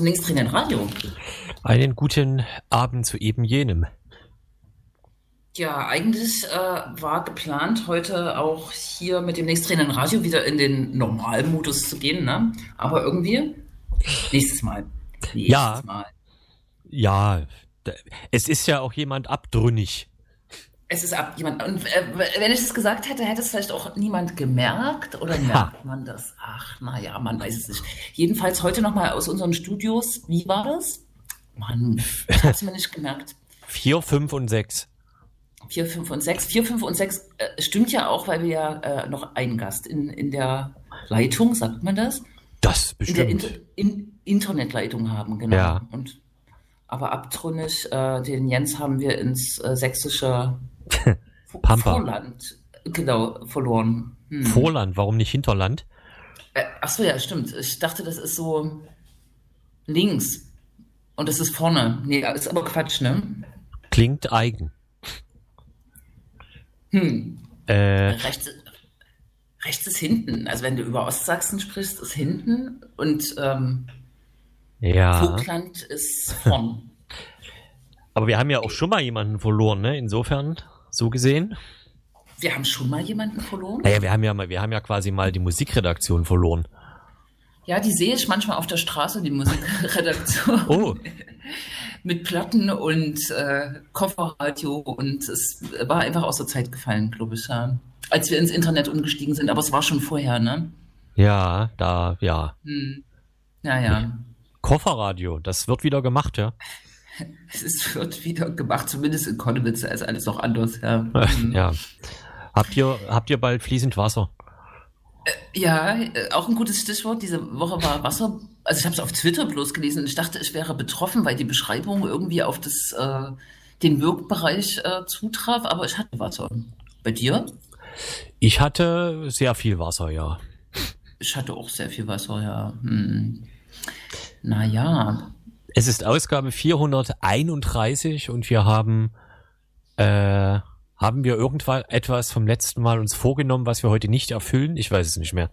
zum linksdrehenden Radio. Einen guten Abend zu eben jenem. Ja, eigentlich äh, war geplant, heute auch hier mit dem nächstdrehenden Radio wieder in den Normalmodus zu gehen, ne? Aber irgendwie nächstes Mal. Nächstes ja. Mal. Ja, es ist ja auch jemand abtrünnig. Es ist ab jemand. Und äh, wenn ich es gesagt hätte, hätte es vielleicht auch niemand gemerkt oder merkt man das? Ach, naja, man weiß es nicht. Jedenfalls heute nochmal aus unseren Studios. Wie war das? Mann, ich hab's mir nicht gemerkt. Vier, fünf und sechs. Vier, fünf und sechs. Vier, fünf und sechs äh, stimmt ja auch, weil wir ja äh, noch einen Gast in, in der Leitung, sagt man das? Das bestimmt. In der in, in Internetleitung haben, genau. Ja. Und, aber abtrünnig, äh, den Jens haben wir ins äh, sächsische Pampa. Vorland, genau, verloren. Hm. Vorland, warum nicht Hinterland? Äh, ach so, ja, stimmt. Ich dachte, das ist so links und das ist vorne. Nee, ist aber Quatsch, ne? Klingt eigen. Hm. Äh, rechts, rechts ist hinten. Also wenn du über Ostsachsen sprichst, ist hinten und ähm, ja. Vogtland ist vorn. Aber wir haben ja auch schon mal jemanden verloren, ne? Insofern, so gesehen. Wir haben schon mal jemanden verloren? Naja, wir haben ja mal, wir haben ja quasi mal die Musikredaktion verloren. Ja, die sehe ich manchmal auf der Straße, die Musikredaktion. Oh. Mit Platten und äh, Kofferradio und es war einfach aus der Zeit gefallen, glaube ich, ja. Als wir ins Internet umgestiegen sind, aber es war schon vorher, ne? Ja, da, ja. Hm. Ja, ja. Kofferradio, das wird wieder gemacht, ja. Es wird wieder gemacht, zumindest in Konnewitz, ist alles noch anders. Ja. Mhm. ja. Habt ihr, habt ihr bald fließend Wasser? Äh, ja, äh, auch ein gutes Stichwort. Diese Woche war Wasser. Also ich habe es auf Twitter bloß gelesen und ich dachte, ich wäre betroffen, weil die Beschreibung irgendwie auf das, äh, den Wirkbereich äh, zutraf, aber ich hatte Wasser. Bei dir? Ich hatte sehr viel Wasser, ja. Ich hatte auch sehr viel Wasser, ja. Hm. Naja, es ist Ausgabe 431 und wir haben, äh, haben wir irgendwann etwas vom letzten Mal uns vorgenommen, was wir heute nicht erfüllen? Ich weiß es nicht mehr.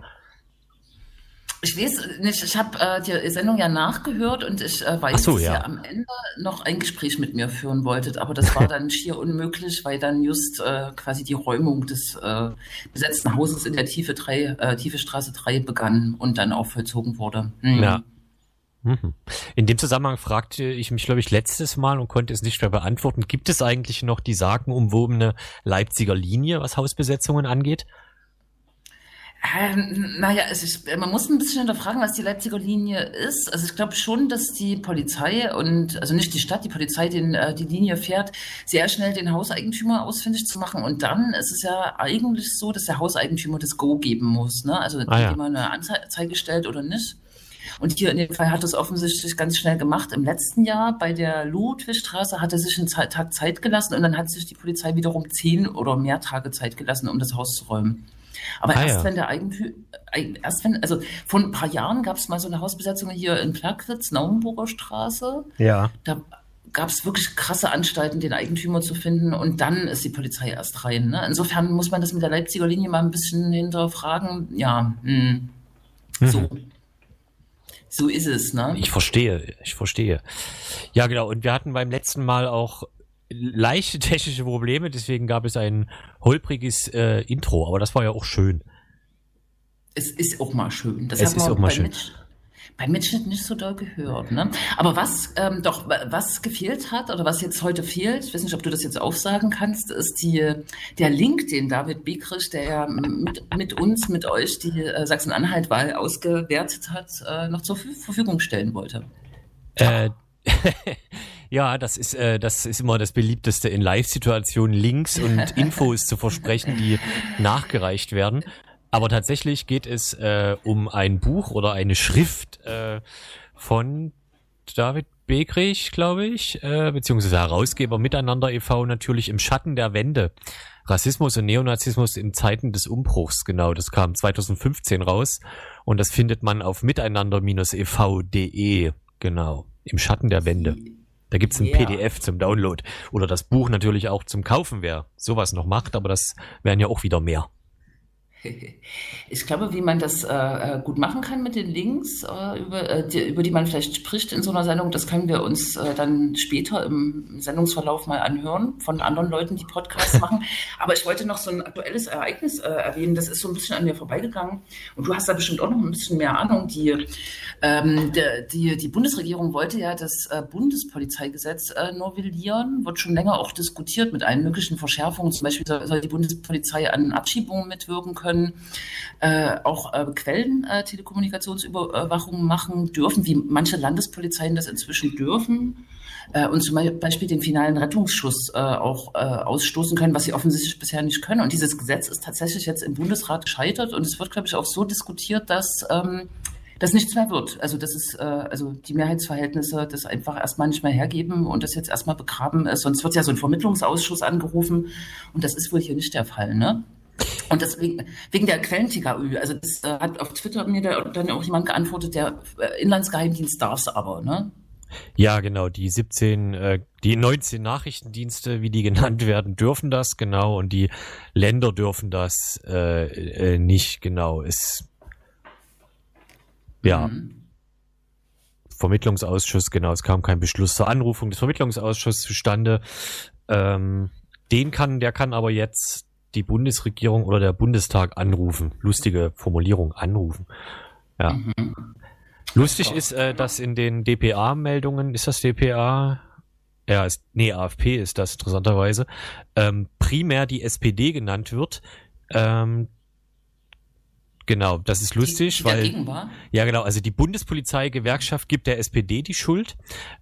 Ich weiß nicht, ich habe äh, die Sendung ja nachgehört und ich äh, weiß, so, dass ja. ihr am Ende noch ein Gespräch mit mir führen wolltet, aber das war dann schier unmöglich, weil dann just äh, quasi die Räumung des äh, besetzten Hauses in der Tiefe, 3, äh, Tiefe Straße 3 begann und dann auch vollzogen wurde. Hm. Ja. Mhm. In dem Zusammenhang fragte ich mich, glaube ich, letztes Mal und konnte es nicht mehr beantworten. Gibt es eigentlich noch die sagenumwobene Leipziger Linie, was Hausbesetzungen angeht? Ähm, naja, also ich, man muss ein bisschen hinterfragen, was die Leipziger Linie ist. Also ich glaube schon, dass die Polizei und, also nicht die Stadt, die Polizei den, äh, die Linie fährt, sehr schnell den Hauseigentümer ausfindig zu machen. Und dann ist es ja eigentlich so, dass der Hauseigentümer das Go geben muss. Ne? Also ah, ja. man eine Anzeige stellt oder nicht. Und hier in dem Fall hat es offensichtlich ganz schnell gemacht. Im letzten Jahr bei der Ludwigstraße hat er sich einen Tag Zeit gelassen und dann hat sich die Polizei wiederum zehn oder mehr Tage Zeit gelassen, um das Haus zu räumen. Aber ah, erst ja. wenn der Eigentümer, erst wenn, also vor ein paar Jahren gab es mal so eine Hausbesetzung hier in Plagwitz, Naumburger Straße. Ja. Da gab es wirklich krasse Anstalten, den Eigentümer zu finden und dann ist die Polizei erst rein. Ne? Insofern muss man das mit der Leipziger Linie mal ein bisschen hinterfragen. Ja, mh. Hm. so. So ist es, ne? Ich verstehe, ich verstehe. Ja, genau. Und wir hatten beim letzten Mal auch leichte technische Probleme, deswegen gab es ein holpriges äh, Intro, aber das war ja auch schön. Es ist auch mal schön. Das es ist auch mal schön. Mitch beim Mitschnitt nicht so doll gehört. Ne? Aber was ähm, doch was gefehlt hat oder was jetzt heute fehlt, ich weiß nicht, ob du das jetzt aufsagen kannst, ist die der Link, den David Bekrich, der ja mit, mit uns, mit euch die äh, Sachsen-Anhalt-Wahl ausgewertet hat, äh, noch zur Verfügung stellen wollte. Äh, ja, das ist, äh, das ist immer das beliebteste in Live-Situationen, Links und Infos zu versprechen, die nachgereicht werden. Aber tatsächlich geht es äh, um ein Buch oder eine Schrift äh, von David Begrich, glaube ich, äh, beziehungsweise Herausgeber Miteinander e.V. natürlich im Schatten der Wende. Rassismus und Neonazismus in Zeiten des Umbruchs, genau. Das kam 2015 raus und das findet man auf miteinander-ev.de, genau. Im Schatten der Wende. Da gibt's ein yeah. PDF zum Download. Oder das Buch natürlich auch zum Kaufen, wer sowas noch macht, aber das wären ja auch wieder mehr. Ich glaube, wie man das äh, äh, gut machen kann mit den Links, äh, über, äh, die, über die man vielleicht spricht in so einer Sendung, das können wir uns äh, dann später im Sendungsverlauf mal anhören von anderen Leuten, die Podcasts machen. Aber ich wollte noch so ein aktuelles Ereignis äh, erwähnen, das ist so ein bisschen an mir vorbeigegangen. Und du hast da bestimmt auch noch ein bisschen mehr Ahnung. Die, ähm, der, die, die Bundesregierung wollte ja das Bundespolizeigesetz novellieren, wird schon länger auch diskutiert mit allen möglichen Verschärfungen. Zum Beispiel soll die Bundespolizei an Abschiebungen mitwirken können können äh, auch äh, Quellen-Telekommunikationsüberwachung äh, machen dürfen, wie manche Landespolizeien das inzwischen dürfen. Äh, und zum Beispiel den finalen Rettungsschuss äh, auch äh, ausstoßen können, was sie offensichtlich bisher nicht können. Und dieses Gesetz ist tatsächlich jetzt im Bundesrat gescheitert und es wird, glaube ich, auch so diskutiert, dass ähm, das nichts mehr wird. Also das ist, äh, also die Mehrheitsverhältnisse das einfach erstmal nicht mehr hergeben und das jetzt erstmal begraben ist. Sonst wird ja so ein Vermittlungsausschuss angerufen und das ist wohl hier nicht der Fall, ne? Und deswegen, wegen der Quellen-TKÜ, also das äh, hat auf Twitter mir da, dann auch jemand geantwortet, der äh, Inlandsgeheimdienst darf es aber, ne? Ja, genau, die 17, äh, die 19 Nachrichtendienste, wie die genannt werden, dürfen das, genau, und die Länder dürfen das äh, äh, nicht, genau. Ist ja. Mhm. Vermittlungsausschuss, genau, es kam kein Beschluss zur Anrufung des Vermittlungsausschusses zustande. Ähm, den kann, der kann aber jetzt die Bundesregierung oder der Bundestag anrufen. Lustige Formulierung, anrufen. Ja. Mhm. Lustig ist, äh, dass in den DPA-Meldungen, ist das DPA? Ja, ist, nee, AFP ist das interessanterweise, ähm, primär die SPD genannt wird. Ähm, genau, das ist lustig, die, die weil ja genau, also die Bundespolizei-Gewerkschaft gibt der SPD die Schuld,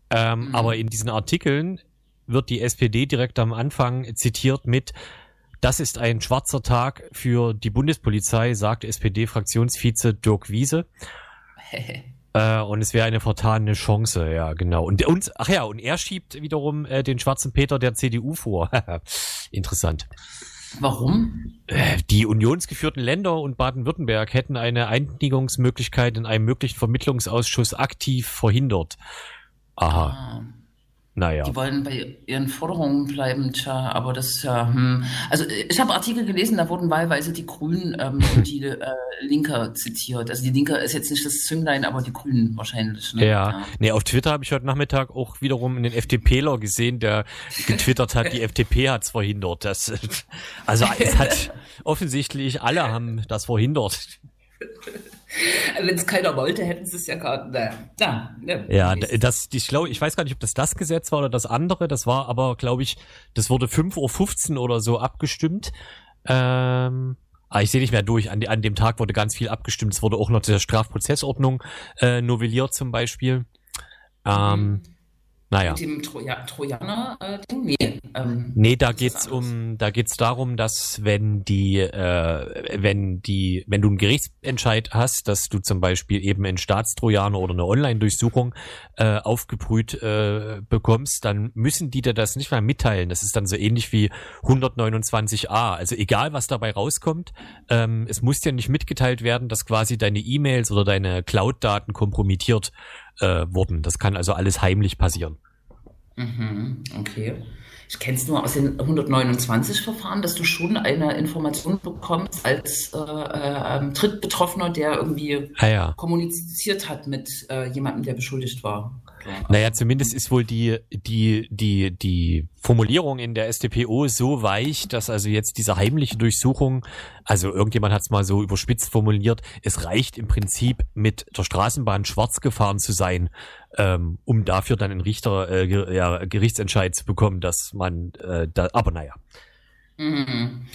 ähm, mhm. aber in diesen Artikeln wird die SPD direkt am Anfang zitiert mit das ist ein schwarzer Tag für die Bundespolizei, sagt SPD-Fraktionsvize Dirk Wiese. äh, und es wäre eine vertane Chance, ja, genau. Und, und ach ja, und er schiebt wiederum äh, den schwarzen Peter der CDU vor. Interessant. Warum? Äh, die unionsgeführten Länder und Baden-Württemberg hätten eine Einigungsmöglichkeit in einem möglichen Vermittlungsausschuss aktiv verhindert. Aha. Ah. Naja. Die wollen bei ihren Forderungen bleiben, tja, aber das ist ja, hm. Also ich habe Artikel gelesen, da wurden wahlweise die Grünen ähm, und die äh, Linke zitiert. Also die Linke ist jetzt nicht das Zünglein, aber die Grünen wahrscheinlich. Ne? Ja. ja. Nee, auf Twitter habe ich heute Nachmittag auch wiederum einen FDPler gesehen, der getwittert hat, die FDP hat's verhindert. Das, also es hat offensichtlich alle haben das verhindert. Wenn es keiner wollte, hätten sie es ja gerade. Na, ne, ja, das, ich glaube, ich weiß gar nicht, ob das das Gesetz war oder das andere. Das war aber, glaube ich, das wurde 5.15 Uhr oder so abgestimmt. Ähm, aber ich sehe nicht mehr durch. An, an, dem Tag wurde ganz viel abgestimmt. Es wurde auch noch der Strafprozessordnung äh, novelliert zum Beispiel. Ähm, mhm. Naja. Mit dem Troja Trojaner-Ding? nee. Ähm, nee, da geht's um, da geht's darum, dass wenn die, äh, wenn die, wenn du einen Gerichtsentscheid hast, dass du zum Beispiel eben einen Staatstrojaner oder eine Online-Durchsuchung äh, aufgebrüht äh, bekommst, dann müssen die dir das nicht mal mitteilen. Das ist dann so ähnlich wie 129a. Also egal, was dabei rauskommt, ähm, es muss dir nicht mitgeteilt werden, dass quasi deine E-Mails oder deine Cloud-Daten kompromittiert äh, wurden. Das kann also alles heimlich passieren. Mhm, okay. Ich kenne es nur aus den 129-Verfahren, dass du schon eine Information bekommst als äh, äh, ähm, Drittbetroffener, der irgendwie ah, ja. kommuniziert hat mit äh, jemandem, der beschuldigt war. Naja, zumindest ist wohl die, die, die, die Formulierung in der StPO so weich, dass also jetzt diese heimliche Durchsuchung, also irgendjemand hat es mal so überspitzt formuliert, es reicht im Prinzip mit der Straßenbahn schwarz gefahren zu sein, ähm, um dafür dann einen Richter, äh, ja, Gerichtsentscheid zu bekommen, dass man, äh, da, aber naja. Mhm.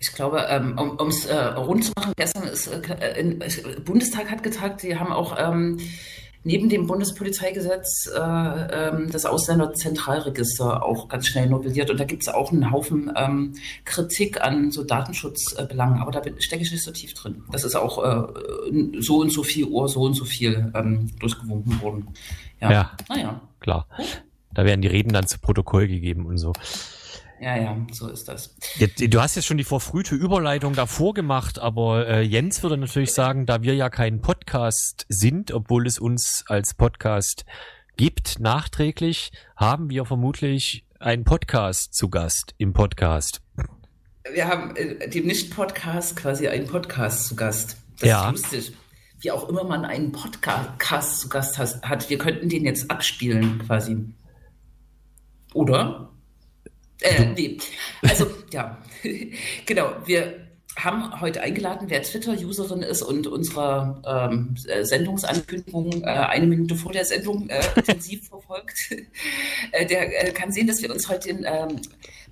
Ich glaube, ähm, um es äh, rund zu machen, gestern ist äh, äh, Bundestag hat getagt, die haben auch ähm, neben dem Bundespolizeigesetz äh, ähm, das Ausländerzentralregister auch ganz schnell novelliert. Und da gibt es auch einen Haufen ähm, Kritik an so Datenschutzbelangen. Aber da stecke ich nicht so tief drin. Das ist auch äh, so und so viel Uhr, so und so viel ähm, durchgewunken worden. Ja, ja naja. klar. Da werden die Reden dann zu Protokoll gegeben und so. Ja, ja, so ist das. Du hast jetzt schon die verfrühte Überleitung davor gemacht, aber äh, Jens würde natürlich sagen, da wir ja kein Podcast sind, obwohl es uns als Podcast gibt, nachträglich, haben wir vermutlich einen Podcast zu Gast im Podcast. wir haben äh, dem Nicht-Podcast quasi einen Podcast zu Gast. Das ja. ist lustig. Wie auch immer man einen Podcast zu Gast hat. Wir könnten den jetzt abspielen quasi. Oder? Äh, nee. Also, ja. genau. Wir haben heute eingeladen, wer Twitter-Userin ist und unsere ähm, Sendungsankündigung äh, eine Minute vor der Sendung äh, intensiv verfolgt. äh, der äh, kann sehen, dass wir uns heute den ähm,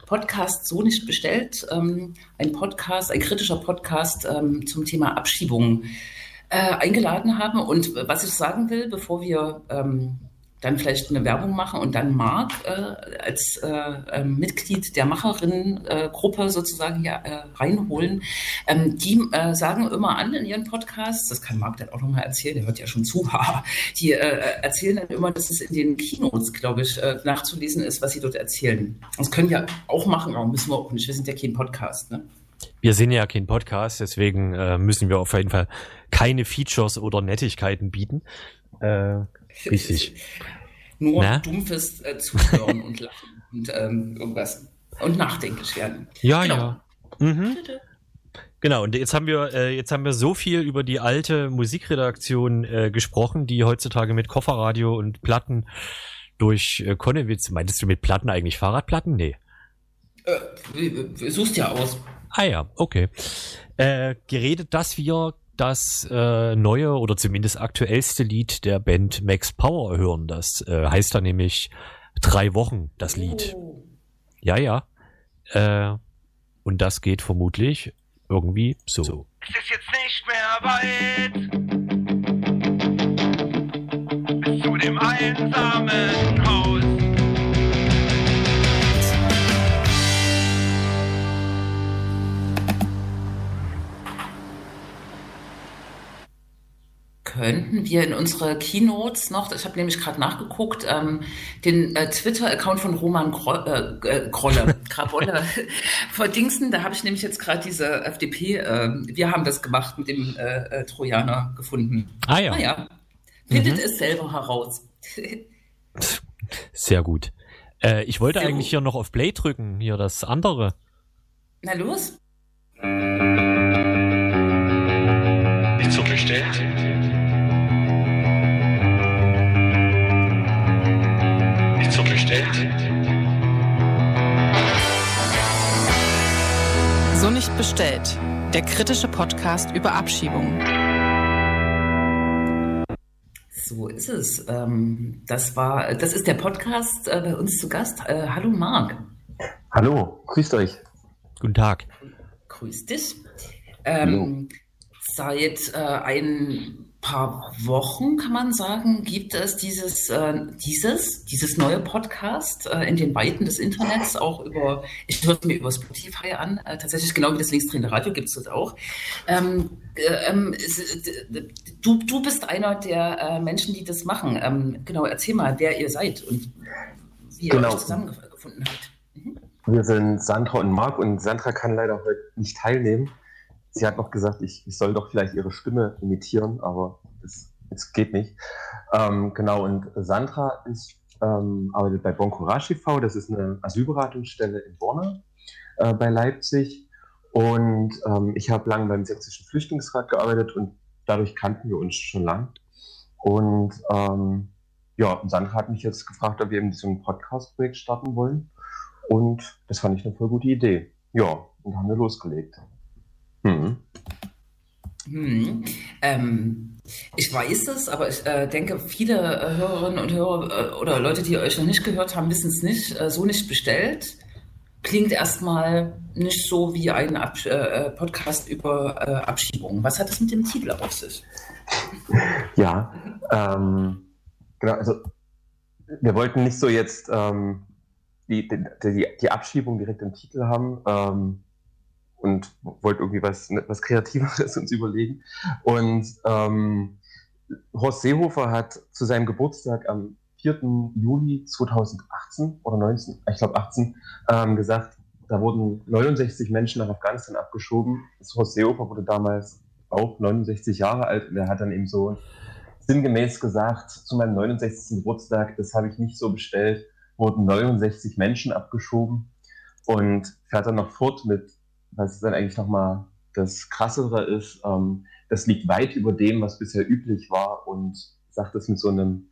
Podcast so nicht bestellt. Ähm, ein Podcast, ein kritischer Podcast ähm, zum Thema Abschiebungen äh, eingeladen haben. Und was ich sagen will, bevor wir ähm, dann vielleicht eine Werbung machen und dann Marc äh, als äh, äh, Mitglied der Macherinnen-Gruppe sozusagen ja, äh, reinholen. Ähm, die äh, sagen immer an in ihren Podcasts, das kann Marc dann auch nochmal erzählen, der hört ja schon zu, die äh, erzählen dann immer, dass es in den Keynotes, glaube ich, nachzulesen ist, was sie dort erzählen. Das können wir auch machen, aber müssen wir auch nicht. Wir sind ja kein Podcast. Ne? Wir sind ja kein Podcast, deswegen müssen wir auf jeden Fall keine Features oder Nettigkeiten bieten. Richtig. Nur Na? dumpfes äh, Zuhören und Lachen und ähm, irgendwas. Und nachdenklich werden. Ja, genau. ja. Mhm. Genau, und jetzt haben wir äh, jetzt haben wir so viel über die alte Musikredaktion äh, gesprochen, die heutzutage mit Kofferradio und Platten durch äh, Konnewitz, meintest du mit Platten eigentlich Fahrradplatten? Nee. Äh, suchst ja aus. Ah ja, okay. Äh, geredet, dass wir das äh, neue oder zumindest aktuellste Lied der Band Max Power hören. Das äh, heißt da nämlich drei Wochen, das Lied. Oh. Ja, ja. Äh, und das geht vermutlich irgendwie so. so. Es ist jetzt nicht mehr weit bis zu dem einsamen Haus. Könnten wir in unsere Keynotes noch, ich habe nämlich gerade nachgeguckt, ähm, den äh, Twitter-Account von Roman Gro äh, äh Grolle, Grabolle verdingsten. Da habe ich nämlich jetzt gerade diese FDP, äh, wir haben das gemacht mit dem äh, äh Trojaner gefunden. Ah ja. Naja, findet mhm. es selber heraus. Sehr gut. Äh, ich wollte Sehr eigentlich gut. hier noch auf Play drücken, hier das andere. Na los. Nicht so bestellt. Bestellt. Der kritische Podcast über Abschiebungen. So ist es. Ähm, das war, das ist der Podcast äh, bei uns zu Gast. Äh, hallo Marc. Hallo, grüßt euch. Guten Tag. Grüß dich. Ähm, seit äh, ein paar Wochen, kann man sagen, gibt es dieses, äh, dieses, dieses neue Podcast äh, in den Weiten des Internets, auch über, ich höre es mir über Spotify an, äh, tatsächlich genau wie das linksdrehende Radio gibt es das auch. Ähm, äh, ähm, du, du bist einer der äh, Menschen, die das machen. Ähm, genau, erzähl mal, wer ihr seid und wie ihr genau. euch zusammengefunden habt. Mhm. Wir sind Sandra und Marc und Sandra kann leider heute nicht teilnehmen sie hat noch gesagt, ich, ich soll doch vielleicht ihre Stimme imitieren, aber es, es geht nicht. Ähm, genau, und Sandra ist, ähm, arbeitet bei Bon Courage TV, das ist eine Asylberatungsstelle in Borna äh, bei Leipzig. Und ähm, ich habe lange beim Sächsischen Flüchtlingsrat gearbeitet und dadurch kannten wir uns schon lang. Und ähm, ja, Sandra hat mich jetzt gefragt, ob wir eben so ein Podcast-Projekt starten wollen. Und das fand ich eine voll gute Idee. Ja, und haben wir losgelegt. Mhm. Hm. Ähm, ich weiß es, aber ich äh, denke, viele äh, Hörerinnen und Hörer äh, oder Leute, die euch noch nicht gehört haben, wissen es nicht, äh, so nicht bestellt. Klingt erstmal nicht so wie ein Ab äh, äh, Podcast über Abschiebung. Was hat es mit dem Titel auf sich? Ja, ähm, genau, also wir wollten nicht so jetzt ähm, die, die, die, Abschiebung direkt im Titel haben. Und wollte irgendwie was, ne, was Kreativeres uns überlegen. Und ähm, Horst Seehofer hat zu seinem Geburtstag am 4. Juli 2018 oder 19, ich glaube 18, ähm, gesagt, da wurden 69 Menschen nach Afghanistan abgeschoben. Das Horst Seehofer wurde damals auch 69 Jahre alt und er hat dann eben so sinngemäß gesagt, zu meinem 69. Geburtstag, das habe ich nicht so bestellt, wurden 69 Menschen abgeschoben und fährt dann noch fort mit was dann eigentlich nochmal das Krassere ist, ähm, das liegt weit über dem, was bisher üblich war und sagt es mit so einem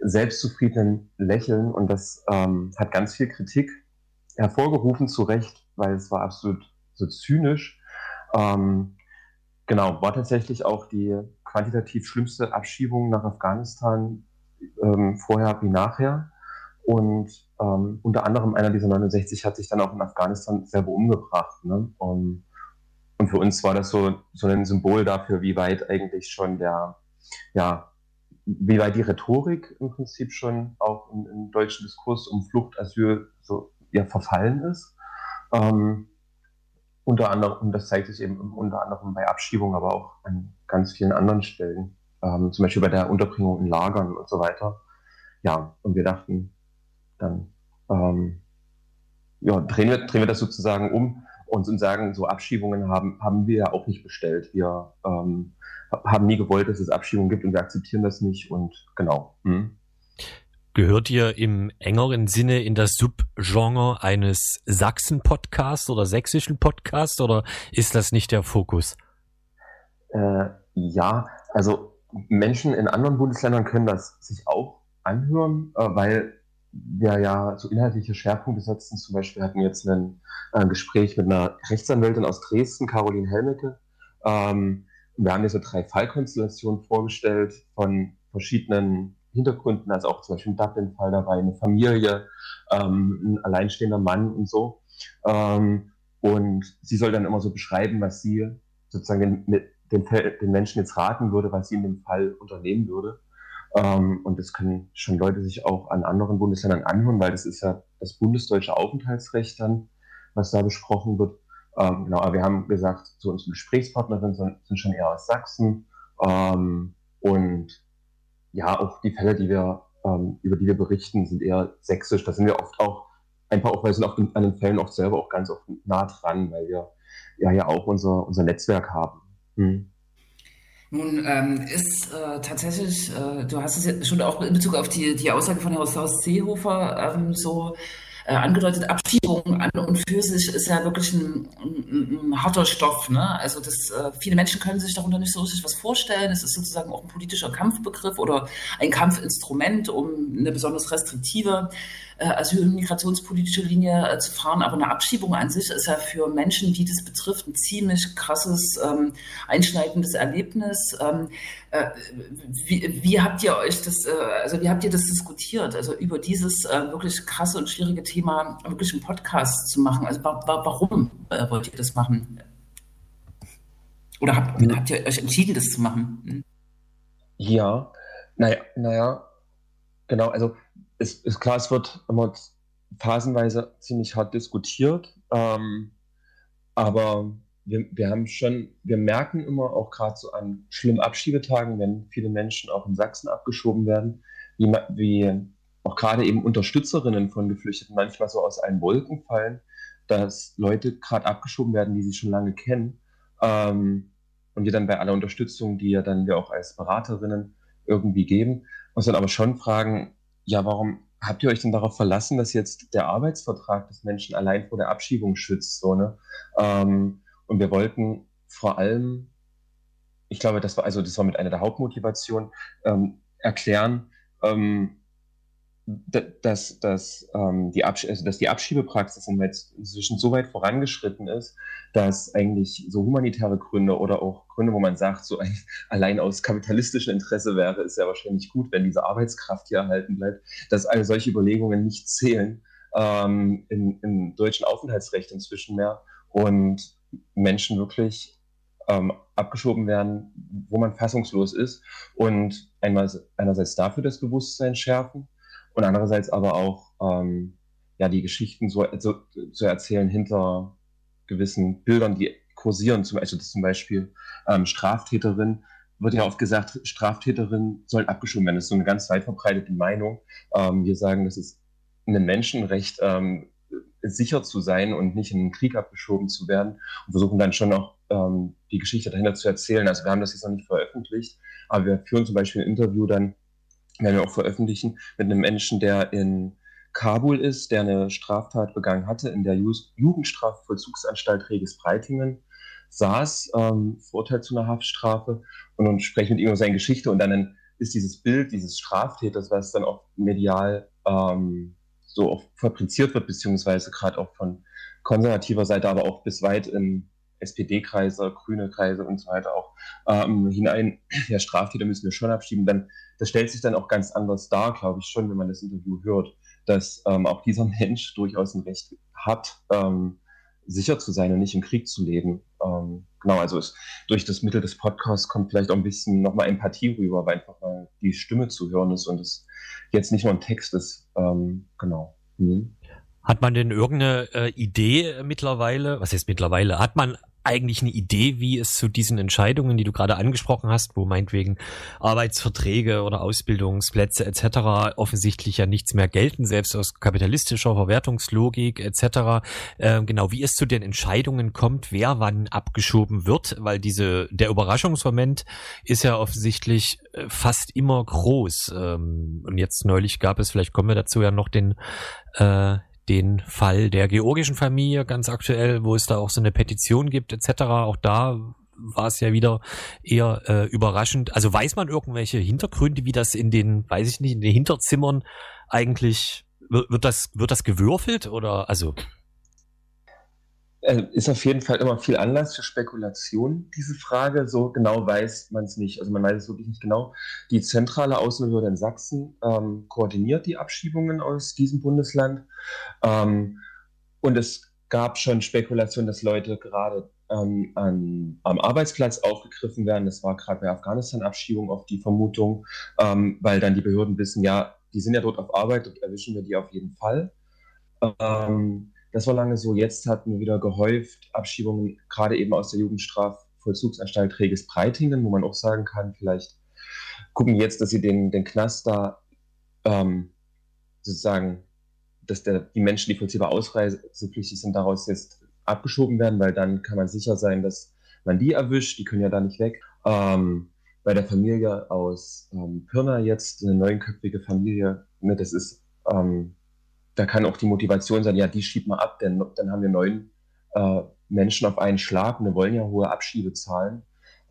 selbstzufriedenen Lächeln und das ähm, hat ganz viel Kritik hervorgerufen, zu Recht, weil es war absolut so zynisch. Ähm, genau, war tatsächlich auch die quantitativ schlimmste Abschiebung nach Afghanistan ähm, vorher wie nachher. Und ähm, unter anderem einer dieser 69 hat sich dann auch in Afghanistan selber umgebracht. Ne? Und, und für uns war das so, so ein Symbol dafür, wie weit eigentlich schon der, ja, wie weit die Rhetorik im Prinzip schon auch im, im deutschen Diskurs um Flucht, Asyl so ja, verfallen ist. Ähm, unter anderem, und das zeigt sich eben unter anderem bei Abschiebungen, aber auch an ganz vielen anderen Stellen, ähm, zum Beispiel bei der Unterbringung in Lagern und so weiter. Ja, und wir dachten, dann ähm, ja, drehen, wir, drehen wir das sozusagen um und, und sagen, so Abschiebungen haben, haben wir ja auch nicht bestellt. Wir ähm, haben nie gewollt, dass es Abschiebungen gibt und wir akzeptieren das nicht und genau. Hm. Gehört ihr im engeren Sinne in das Subgenre eines Sachsen-Podcasts oder sächsischen Podcasts oder ist das nicht der Fokus? Äh, ja, also Menschen in anderen Bundesländern können das sich auch anhören, äh, weil wir ja so inhaltliche Schwerpunkte setzen. Zum Beispiel hatten wir jetzt ein äh, Gespräch mit einer Rechtsanwältin aus Dresden, Caroline Helmecke. Ähm, wir haben hier so drei Fallkonstellationen vorgestellt von verschiedenen Hintergründen, also auch zum Beispiel ein Dublin-Fall dabei, eine Familie, ähm, ein alleinstehender Mann und so. Ähm, und sie soll dann immer so beschreiben, was sie sozusagen den, den, den Menschen jetzt raten würde, was sie in dem Fall unternehmen würde. Ähm, und das können schon Leute sich auch an anderen Bundesländern anhören, weil das ist ja das bundesdeutsche Aufenthaltsrecht dann, was da besprochen wird. Ähm, genau, aber wir haben gesagt, so unsere Gesprächspartnerinnen sind, schon eher aus Sachsen. Ähm, und ja, auch die Fälle, die wir, ähm, über die wir berichten, sind eher sächsisch. Da sind wir oft auch, einfach auch, weil wir sind auch an den Fällen oft selber auch ganz oft nah dran, weil wir ja ja auch unser, unser Netzwerk haben. Hm. Nun ähm, ist äh, tatsächlich, äh, du hast es ja schon auch in Bezug auf die, die Aussage von Herrn Horst Seehofer ähm, so äh, angedeutet, Abschiebung an und für sich ist ja wirklich ein, ein, ein harter Stoff. Ne? Also das, äh, viele Menschen können sich darunter nicht so richtig was vorstellen. Es ist sozusagen auch ein politischer Kampfbegriff oder ein Kampfinstrument, um eine besonders restriktive asyl- und migrationspolitische Linie äh, zu fahren. Aber eine Abschiebung an sich ist ja für Menschen, die das betrifft, ein ziemlich krasses, ähm, einschneidendes Erlebnis. Ähm, äh, wie, wie habt ihr euch das, äh, also wie habt ihr das diskutiert? Also über dieses äh, wirklich krasse und schwierige Thema wirklich einen Podcast zu machen. Also wa wa warum äh, wollt ihr das machen? Oder habt, hm. habt ihr euch entschieden, das zu machen? Hm? Ja, naja, naja, genau, also es ist klar, es wird immer phasenweise ziemlich hart diskutiert, ähm, aber wir, wir haben schon, wir merken immer auch gerade so an schlimmen Abschiebetagen, wenn viele Menschen auch in Sachsen abgeschoben werden, wie, wie auch gerade eben Unterstützerinnen von Geflüchteten manchmal so aus allen Wolken fallen, dass Leute gerade abgeschoben werden, die sie schon lange kennen. Ähm, und wir dann bei aller Unterstützung, die ja dann wir auch als Beraterinnen irgendwie geben, uns dann aber schon fragen, ja, warum habt ihr euch denn darauf verlassen, dass jetzt der Arbeitsvertrag des Menschen allein vor der Abschiebung schützt? So, ne? Ähm, und wir wollten vor allem, ich glaube, das war also das war mit einer der Hauptmotivationen, ähm, erklären, ähm, dass, dass, ähm, die also dass die Abschiebepraxis inzwischen so weit vorangeschritten ist, dass eigentlich so humanitäre Gründe oder auch Gründe, wo man sagt, so ein, allein aus kapitalistischem Interesse wäre es ja wahrscheinlich gut, wenn diese Arbeitskraft hier erhalten bleibt, dass all solche Überlegungen nicht zählen ähm, im, im deutschen Aufenthaltsrecht inzwischen mehr und Menschen wirklich ähm, abgeschoben werden, wo man fassungslos ist und einmal, einerseits dafür das Bewusstsein schärfen und andererseits aber auch ähm, ja die Geschichten so, so zu erzählen hinter gewissen Bildern, die kursieren, zum, also zum Beispiel ähm, Straftäterin, wird ja oft gesagt, Straftäterinnen sollen abgeschoben werden. Das ist so eine ganz weit verbreitete Meinung. Ähm, wir sagen, das ist ein Menschenrecht, ähm, sicher zu sein und nicht in einen Krieg abgeschoben zu werden und versuchen dann schon auch ähm, die Geschichte dahinter zu erzählen. Also wir haben das jetzt noch nicht veröffentlicht, aber wir führen zum Beispiel ein Interview dann werden wir auch veröffentlichen, mit einem Menschen, der in Kabul ist, der eine Straftat begangen hatte in der Jugendstrafvollzugsanstalt Regis Breitingen, saß, ähm, verurteilt zu einer Haftstrafe und nun sprechen mit ihm über seine Geschichte und dann ist dieses Bild dieses Straftäters, was dann auch medial ähm, so oft fabriziert wird, beziehungsweise gerade auch von konservativer Seite, aber auch bis weit in SPD-Kreise, grüne Kreise und so weiter auch ähm, hinein, ja, Straftäter müssen wir schon abschieben, dann das stellt sich dann auch ganz anders dar, glaube ich schon, wenn man das Interview hört, dass ähm, auch dieser Mensch durchaus ein Recht hat, ähm, sicher zu sein und nicht im Krieg zu leben. Ähm, genau, also es, durch das Mittel des Podcasts kommt vielleicht auch ein bisschen nochmal Empathie rüber, weil einfach mal die Stimme zu hören ist und es jetzt nicht nur ein Text ist. Ähm, genau. Mhm. Hat man denn irgendeine äh, Idee mittlerweile? Was heißt mittlerweile? Hat man eigentlich eine Idee, wie es zu diesen Entscheidungen, die du gerade angesprochen hast, wo meinetwegen Arbeitsverträge oder Ausbildungsplätze etc. offensichtlich ja nichts mehr gelten, selbst aus kapitalistischer Verwertungslogik etc. Äh, genau, wie es zu den Entscheidungen kommt, wer wann abgeschoben wird, weil diese der Überraschungsmoment ist ja offensichtlich äh, fast immer groß. Ähm, und jetzt neulich gab es, vielleicht kommen wir dazu ja noch den äh, den Fall der georgischen Familie ganz aktuell, wo es da auch so eine Petition gibt etc. Auch da war es ja wieder eher äh, überraschend. Also weiß man irgendwelche Hintergründe, wie das in den, weiß ich nicht, in den Hinterzimmern eigentlich wird, wird das wird das gewürfelt oder also äh, ist auf jeden Fall immer viel Anlass für Spekulation, diese Frage. So genau weiß man es nicht. Also man weiß es wirklich nicht genau. Die zentrale Außenbehörde in Sachsen ähm, koordiniert die Abschiebungen aus diesem Bundesland. Ähm, und es gab schon Spekulationen, dass Leute gerade ähm, an, am Arbeitsplatz aufgegriffen werden. Das war gerade bei Afghanistan-Abschiebung oft die Vermutung, ähm, weil dann die Behörden wissen, ja, die sind ja dort auf Arbeit und erwischen wir die auf jeden Fall. Ähm, das war lange so. Jetzt hatten wir wieder gehäuft Abschiebungen, gerade eben aus der Jugendstrafvollzugsanstalt Regis Breitingen, wo man auch sagen kann, vielleicht gucken jetzt, dass sie den, den Knast da ähm, sozusagen, dass der, die Menschen, die vollziehbar ausreisepflichtig sind, daraus jetzt abgeschoben werden, weil dann kann man sicher sein, dass man die erwischt. Die können ja da nicht weg. Ähm, bei der Familie aus ähm, Pirna jetzt, eine neunköpfige Familie, ne, das ist ähm, da kann auch die Motivation sein, ja, die schiebt mal ab, denn dann haben wir neun äh, Menschen auf einen Schlag und wir wollen ja hohe Abschiebezahlen.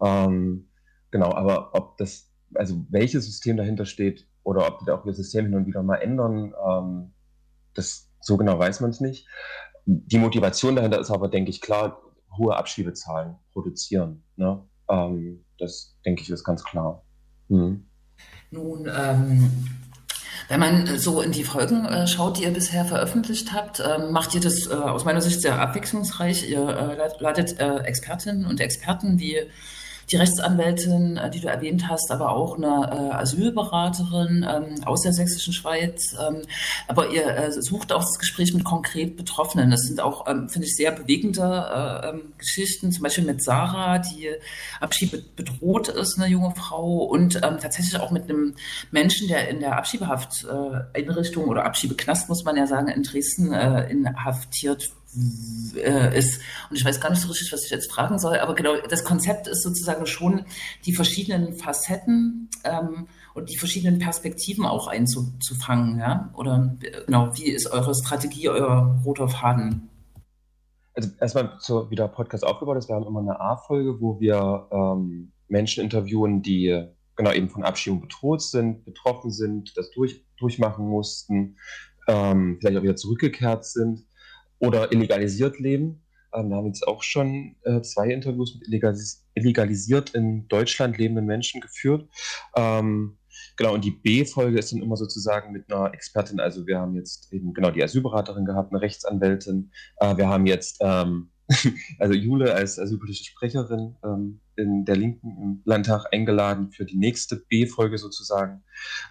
Ähm, genau, aber ob das, also welches System dahinter steht oder ob die da auch ihr System hin und wieder mal ändern, ähm, das so genau weiß man es nicht. Die Motivation dahinter ist aber, denke ich, klar, hohe Abschiebezahlen produzieren. Ne? Ähm, das, denke ich, ist ganz klar. Hm. Nun, ähm, wenn man so in die Folgen äh, schaut, die ihr bisher veröffentlicht habt, ähm, macht ihr das äh, aus meiner Sicht sehr abwechslungsreich. Ihr äh, ladet äh, Expertinnen und Experten wie die Rechtsanwältin, äh, die du erwähnt hast, aber auch eine äh, Asylberaterin ähm, aus der sächsischen Schweiz. Ähm, aber ihr äh, sucht auch das Gespräch mit konkret Betroffenen. Das sind auch, ähm, finde ich, sehr bewegende Geschichten, zum Beispiel mit Sarah, die Abschiebe bedroht ist, eine junge Frau, und tatsächlich auch mit einem Menschen, der in der Abschiebehafteinrichtung oder Abschiebeknast, muss man ja sagen, in Dresden inhaftiert äh, ist. Und ich weiß gar nicht so richtig, was ich jetzt fragen soll, aber genau, das Konzept ist sozusagen schon die verschiedenen Facetten ähm, und die verschiedenen Perspektiven auch einzufangen, ja? Oder genau, wie ist eure Strategie, euer roter Faden? Also erstmal so wie der Podcast aufgebaut ist, wir haben immer eine A-Folge, wo wir ähm, Menschen interviewen, die genau eben von Abschiebung bedroht sind, betroffen sind, das durch, durchmachen mussten, ähm, vielleicht auch wieder zurückgekehrt sind oder illegalisiert leben. Ähm, wir haben jetzt auch schon äh, zwei Interviews mit illegalis illegalisiert in Deutschland lebenden Menschen geführt. Ähm, genau, und die B-Folge ist dann immer sozusagen mit einer Expertin. Also wir haben jetzt eben genau die Asylberaterin gehabt, eine Rechtsanwältin. Äh, wir haben jetzt ähm, also Jule als asylpolitische Sprecherin ähm, in der Linken im Landtag eingeladen für die nächste B-Folge sozusagen.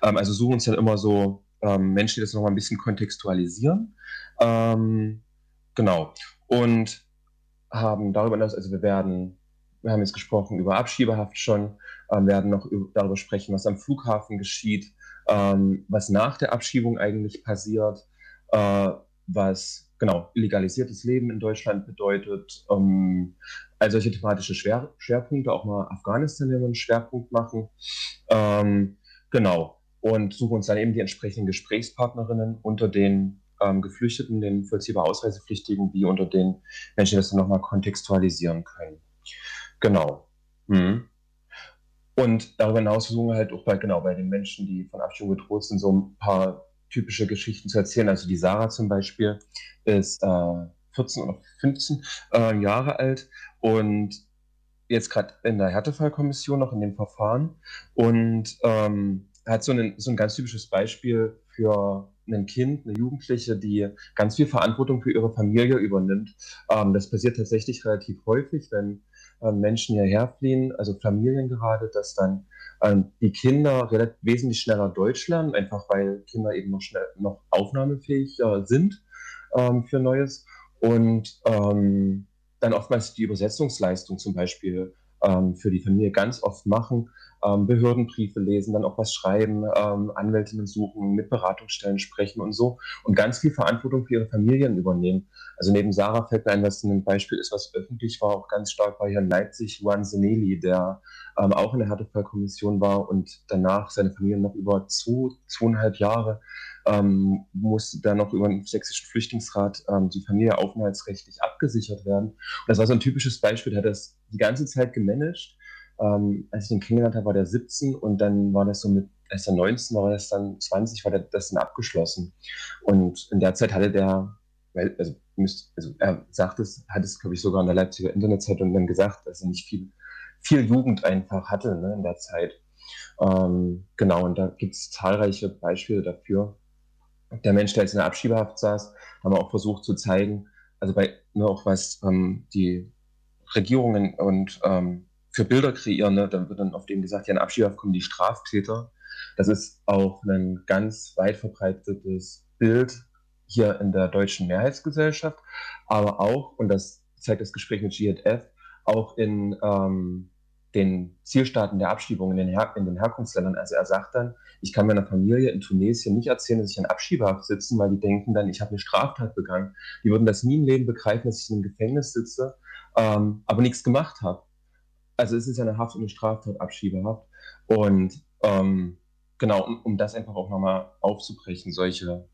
Ähm, also suchen uns dann immer so ähm, Menschen, die das nochmal ein bisschen kontextualisieren. Ähm, Genau. Und haben darüber hinaus, also wir werden, wir haben jetzt gesprochen über Abschiebehaft schon, ähm, werden noch über, darüber sprechen, was am Flughafen geschieht, ähm, was nach der Abschiebung eigentlich passiert, äh, was genau illegalisiertes Leben in Deutschland bedeutet, ähm, all solche thematische Schwer Schwerpunkte, auch mal Afghanistan, wenn wir einen Schwerpunkt machen. Ähm, genau. und suchen uns dann eben die entsprechenden Gesprächspartnerinnen unter den ähm, Geflüchteten, den vollziehbar Ausreisepflichtigen, wie unter den Menschen, die das dann nochmal kontextualisieren können. Genau. Mhm. Und darüber hinaus versuchen wir halt auch bei, genau, bei den Menschen, die von Abschiebung bedroht sind, so ein paar typische Geschichten zu erzählen. Also die Sarah zum Beispiel ist äh, 14 oder 15 äh, Jahre alt und jetzt gerade in der Härtefallkommission noch in dem Verfahren und ähm, hat so, einen, so ein ganz typisches Beispiel für ein Kind, eine Jugendliche, die ganz viel Verantwortung für ihre Familie übernimmt. Ähm, das passiert tatsächlich relativ häufig, wenn ähm, Menschen hierher fliehen, also Familien gerade, dass dann ähm, die Kinder relativ, wesentlich schneller Deutsch lernen, einfach weil Kinder eben noch schnell noch aufnahmefähig äh, sind ähm, für Neues und ähm, dann oftmals die Übersetzungsleistung zum Beispiel ähm, für die Familie ganz oft machen, ähm, Behördenbriefe lesen, dann auch was schreiben, ähm, Anwältinnen suchen, mit Beratungsstellen sprechen und so und ganz viel Verantwortung für ihre Familien übernehmen. Also neben Sarah fällt mir ein, was ein Beispiel ist, was öffentlich war, auch ganz stark war hier in Leipzig, Juan Seneli, der ähm, auch in der Härtefallkommission war und danach seine Familie noch über zwei, zweieinhalb Jahre ähm, musste dann noch über den sächsischen Flüchtlingsrat ähm, die Familie aufenthaltsrechtlich abgesichert werden. Und das war so ein typisches Beispiel, der hat das die ganze Zeit gemanagt. Ähm, als ich ihn kennengelernt habe, war der 17 und dann war das so mit, als er 19 war, das dann 20, war das dann abgeschlossen. Und in der Zeit hatte der, also, also er sagt es, hat es, glaube ich, sogar in der Leipziger Internetzeitung dann gesagt, dass er nicht viel, viel Jugend einfach hatte ne, in der Zeit. Ähm, genau, und da gibt es zahlreiche Beispiele dafür der Mensch, der jetzt in der Abschiebehaft saß, haben wir auch versucht zu zeigen, also bei ne, auch was ähm, die Regierungen und ähm, für Bilder kreieren, ne, dann wird dann auf dem gesagt, ja, in Abschiebehaft kommen die Straftäter. Das ist auch ein ganz weit verbreitetes Bild hier in der deutschen Mehrheitsgesellschaft, aber auch, und das zeigt das Gespräch mit GHF, auch in ähm, den Zielstaaten der Abschiebung in den, Her in den Herkunftsländern. Also er sagt dann, ich kann meiner Familie in Tunesien nicht erzählen, dass ich in Abschiebehaft sitze, weil die denken dann, ich habe eine Straftat begangen. Die würden das nie im Leben begreifen, dass ich in einem Gefängnis sitze, ähm, aber nichts gemacht habe. Also es ist ja eine Haft und eine Straftat, Abschiebehaft. Und ähm, genau, um, um das einfach auch nochmal aufzubrechen, solche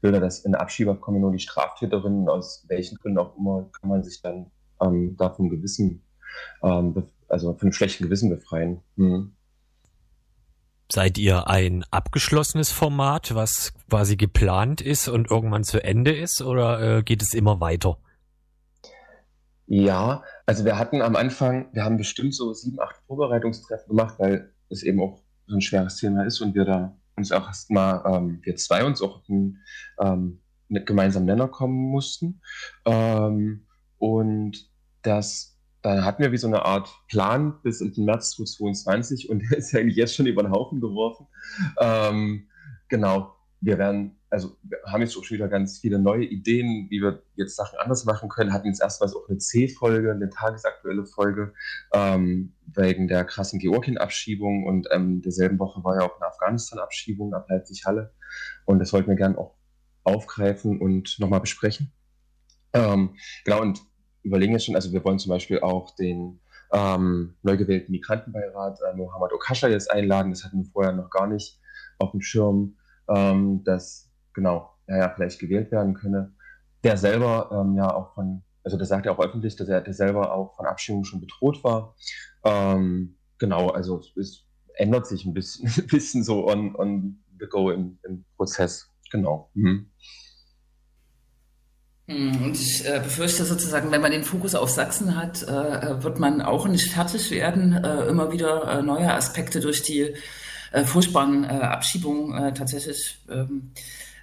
Bilder, dass in Abschiebehaft kommen nur die Straftäterinnen, aus welchen Gründen auch immer, kann man sich dann ähm, davon Gewissen ähm, also von einem schlechten Gewissen befreien. Mhm. Seid ihr ein abgeschlossenes Format, was quasi geplant ist und irgendwann zu Ende ist, oder äh, geht es immer weiter? Ja, also wir hatten am Anfang, wir haben bestimmt so sieben, acht Vorbereitungstreffen gemacht, weil es eben auch so ein schweres Thema ist und wir da uns auch erstmal, ähm, wir zwei uns auch auf einen, ähm, gemeinsamen Nenner kommen mussten. Ähm, und das da hatten wir wie so eine Art Plan bis in den März 2022 und der ist ja eigentlich jetzt schon über den Haufen geworfen. Ähm, genau, wir werden, also wir haben jetzt auch schon wieder ganz viele neue Ideen, wie wir jetzt Sachen anders machen können. Hatten jetzt erstmals auch eine C-Folge, eine tagesaktuelle Folge, ähm, wegen der krassen Georgien-Abschiebung und ähm, derselben Woche war ja auch eine Afghanistan-Abschiebung ab Leipzig-Halle und das wollten wir gerne auch aufgreifen und nochmal besprechen. Ähm, genau, und überlegen jetzt schon, also wir wollen zum Beispiel auch den ähm, neu gewählten Migrantenbeirat äh, Mohammed Okascha jetzt einladen. Das hatten wir vorher noch gar nicht auf dem Schirm, ähm, dass genau er ja vielleicht gewählt werden könne. Der selber ähm, ja auch von, also der sagt ja auch öffentlich, dass er der selber auch von Abschiebung schon bedroht war. Ähm, genau, also es ändert sich ein bisschen, ein bisschen so on, on the go im, im Prozess. Genau. Mhm. Hm, und ich äh, befürchte sozusagen, wenn man den Fokus auf Sachsen hat, äh, wird man auch nicht fertig werden, äh, immer wieder äh, neue Aspekte durch die äh, furchtbaren äh, Abschiebungen äh, tatsächlich ähm,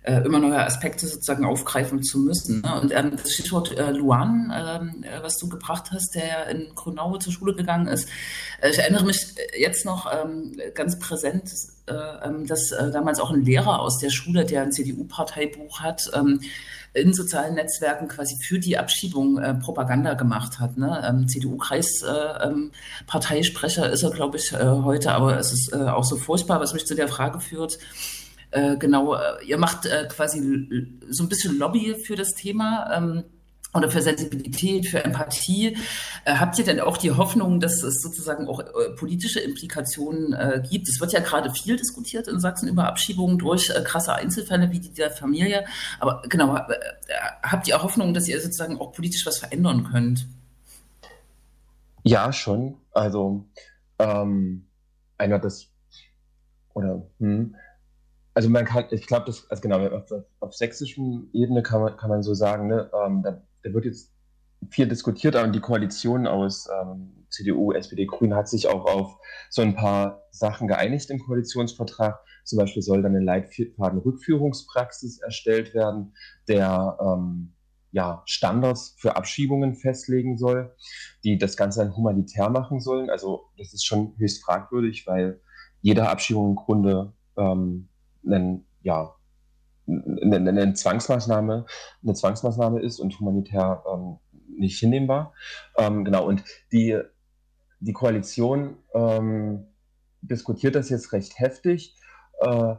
äh, immer neue Aspekte sozusagen aufgreifen zu müssen. Ne? Und ähm, das Stichwort äh, Luan, ähm, äh, was du gebracht hast, der in Grünau zur Schule gegangen ist. Äh, ich erinnere mich jetzt noch ähm, ganz präsent, äh, dass äh, damals auch ein Lehrer aus der Schule, der ein CDU-Parteibuch hat, in sozialen Netzwerken quasi für die Abschiebung äh, Propaganda gemacht hat. Ne? Ähm, CDU-Kreisparteisprecher äh, ähm, ist er, glaube ich, äh, heute, aber es ist äh, auch so furchtbar, was mich zu der Frage führt. Äh, genau, äh, ihr macht quasi so ein bisschen Lobby für das Thema. Ähm, oder für Sensibilität, für Empathie. Äh, habt ihr denn auch die Hoffnung, dass es sozusagen auch äh, politische Implikationen äh, gibt? Es wird ja gerade viel diskutiert in Sachsen über Abschiebungen durch krasse Einzelfälle wie die der Familie. Aber genau, habt ihr Hoffnung, dass ihr sozusagen auch politisch was verändern könnt? Ja, schon. Also ähm, einer das oder hm, also man kann, ich glaube, das, also genau, auf, auf sächsischen Ebene kann man, kann man so sagen, ne, ähm, da, da, wird jetzt viel diskutiert, aber die Koalition aus ähm, CDU, SPD, Grünen hat sich auch auf so ein paar Sachen geeinigt im Koalitionsvertrag. Zum Beispiel soll dann eine Leitfaden-Rückführungspraxis erstellt werden, der ähm, ja, Standards für Abschiebungen festlegen soll, die das Ganze dann humanitär machen sollen. Also das ist schon höchst fragwürdig, weil jede Abschiebung im Grunde ähm, einen, ja, eine, eine, Zwangsmaßnahme, eine Zwangsmaßnahme ist und humanitär ähm, nicht hinnehmbar. Ähm, genau, und die, die Koalition ähm, diskutiert das jetzt recht heftig. Äh,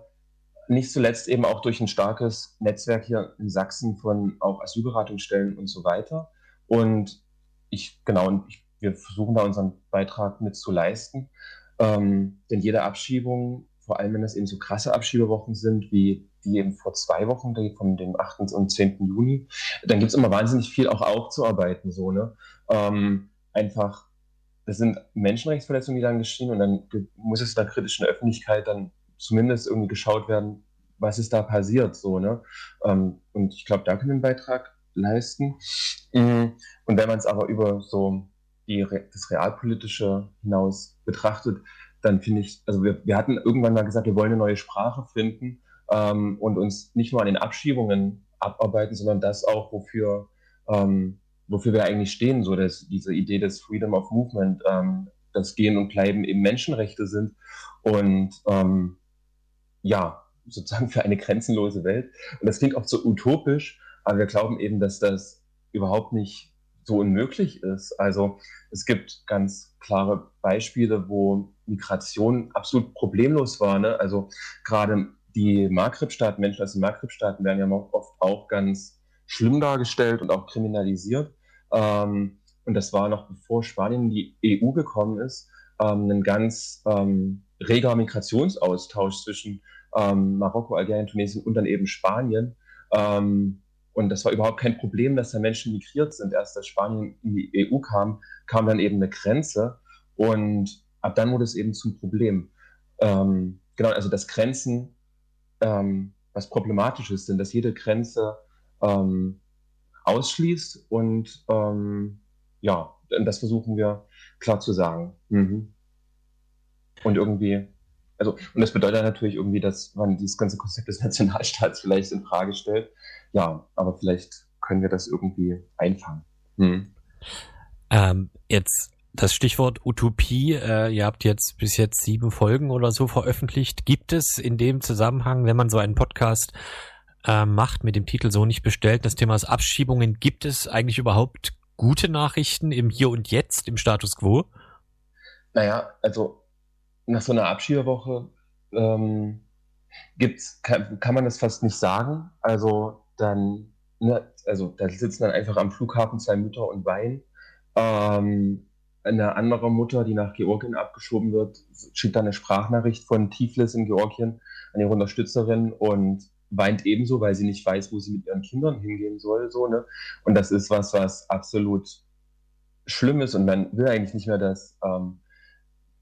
nicht zuletzt eben auch durch ein starkes Netzwerk hier in Sachsen von auch Asylberatungsstellen und so weiter. Und ich, genau, ich, wir versuchen da unseren Beitrag mit zu leisten. Ähm, denn jede Abschiebung vor allem wenn das eben so krasse Abschiebewochen sind, wie die eben vor zwei Wochen, die von dem 8. und 10. Juni, dann gibt es immer wahnsinnig viel auch aufzuarbeiten. So, ne? Ähm, einfach, das sind Menschenrechtsverletzungen, die dann geschehen und dann muss es in der kritischen Öffentlichkeit dann zumindest irgendwie geschaut werden, was ist da passiert. So, ne? Ähm, und ich glaube, da können wir einen Beitrag leisten. Mm, und wenn man es aber über so die, das Realpolitische hinaus betrachtet, dann finde ich, also wir, wir hatten irgendwann mal gesagt, wir wollen eine neue Sprache finden ähm, und uns nicht nur an den Abschiebungen abarbeiten, sondern das auch, wofür, ähm, wofür wir eigentlich stehen, so dass diese Idee des Freedom of Movement, ähm, das Gehen und Bleiben eben Menschenrechte sind und ähm, ja, sozusagen für eine grenzenlose Welt. Und das klingt auch so utopisch, aber wir glauben eben, dass das überhaupt nicht so unmöglich ist. Also es gibt ganz klare Beispiele, wo Migration absolut problemlos war. Ne? Also gerade die Maghreb-Staaten, Menschen aus den Maghreb-Staaten werden ja oft auch ganz schlimm dargestellt und auch kriminalisiert. Ähm, und das war noch bevor Spanien in die EU gekommen ist, ähm, ein ganz ähm, reger Migrationsaustausch zwischen ähm, Marokko, Algerien, Tunesien und dann eben Spanien. Ähm, und das war überhaupt kein Problem, dass da Menschen migriert sind. Erst als Spanien in die EU kam, kam dann eben eine Grenze. Und ab dann wurde es eben zum Problem. Ähm, genau, also dass Grenzen ähm, was problematisch ist, denn dass jede Grenze ähm, ausschließt und ähm, ja, das versuchen wir klar zu sagen. Mhm. Und irgendwie, also, und das bedeutet natürlich irgendwie, dass man dieses ganze Konzept des Nationalstaats vielleicht in Frage stellt. Ja, aber vielleicht können wir das irgendwie einfangen. Mhm. Ähm, jetzt das Stichwort Utopie, äh, ihr habt jetzt bis jetzt sieben Folgen oder so veröffentlicht. Gibt es in dem Zusammenhang, wenn man so einen Podcast äh, macht mit dem Titel So nicht bestellt, das Thema Abschiebungen, gibt es eigentlich überhaupt gute Nachrichten im Hier und Jetzt, im Status quo? Naja, also nach so einer Abschiebewoche ähm, gibt's, kann, kann man das fast nicht sagen. Also dann, ne, also da sitzen dann einfach am Flughafen zwei Mütter und weinen. Ähm, eine andere Mutter, die nach Georgien abgeschoben wird, schickt dann eine Sprachnachricht von Tiflis in Georgien an ihre Unterstützerin und weint ebenso, weil sie nicht weiß, wo sie mit ihren Kindern hingehen soll. So, ne? Und das ist was, was absolut schlimm ist und man will eigentlich nicht mehr, dass ähm,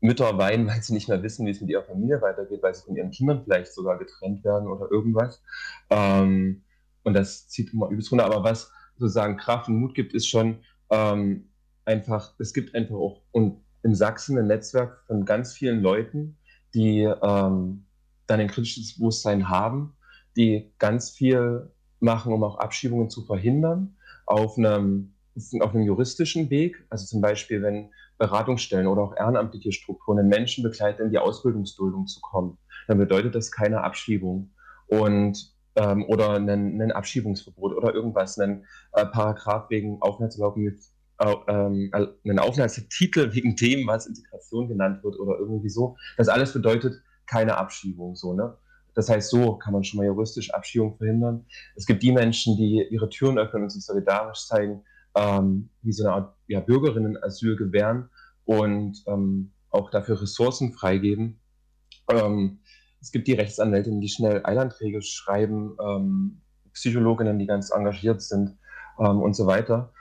Mütter weinen, weil sie nicht mehr wissen, wie es mit ihrer Familie weitergeht, weil sie von ihren Kindern vielleicht sogar getrennt werden oder irgendwas. Ähm, und das zieht immer übelst runter. Aber was sozusagen Kraft und Mut gibt, ist schon, ähm, einfach, es gibt einfach auch und in Sachsen ein Netzwerk von ganz vielen Leuten, die ähm, dann ein kritisches Bewusstsein haben, die ganz viel machen, um auch Abschiebungen zu verhindern, auf einem, auf einem juristischen Weg. Also zum Beispiel, wenn Beratungsstellen oder auch ehrenamtliche Strukturen den Menschen begleiten, in die Ausbildungsduldung zu kommen, dann bedeutet das keine Abschiebung. Und ähm, oder ein, Abschiebungsverbot oder irgendwas, ein äh, Paragraph wegen Aufenthaltserlaubnis ähm, einen Aufenthaltstitel wegen dem, was Integration genannt wird oder irgendwie so. Das alles bedeutet keine Abschiebung, so, ne? Das heißt, so kann man schon mal juristisch Abschiebung verhindern. Es gibt die Menschen, die ihre Türen öffnen und sich solidarisch zeigen, ähm, wie so eine Art ja, Bürgerinnenasyl gewähren und ähm, auch dafür Ressourcen freigeben. Ähm, es gibt die Rechtsanwältinnen, die schnell Eilanträge schreiben, ähm, Psychologinnen, die ganz engagiert sind ähm, und so weiter.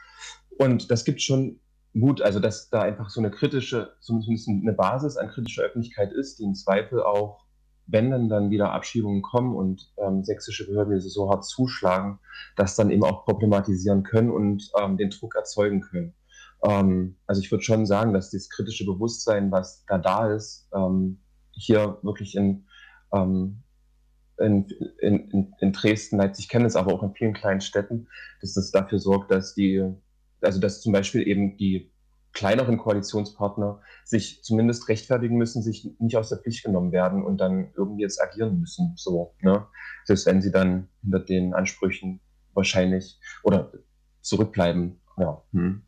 Und das gibt schon Mut, also dass da einfach so eine kritische, zumindest eine Basis an kritischer Öffentlichkeit ist, die im Zweifel auch, wenn dann, dann wieder Abschiebungen kommen und ähm, sächsische Behörden so hart zuschlagen, das dann eben auch problematisieren können und ähm, den Druck erzeugen können. Ähm, also ich würde schon sagen, dass dieses kritische Bewusstsein, was da da ist, ähm, hier wirklich in, ähm, in, in, in Dresden, Leipzig kennen es, aber auch in vielen kleinen Städten, dass das dafür sorgt, dass die, also dass zum Beispiel eben die kleineren Koalitionspartner sich zumindest rechtfertigen müssen, sich nicht aus der Pflicht genommen werden und dann irgendwie jetzt agieren müssen. So, ne? Selbst wenn sie dann hinter den Ansprüchen wahrscheinlich oder zurückbleiben. Ja. Hm.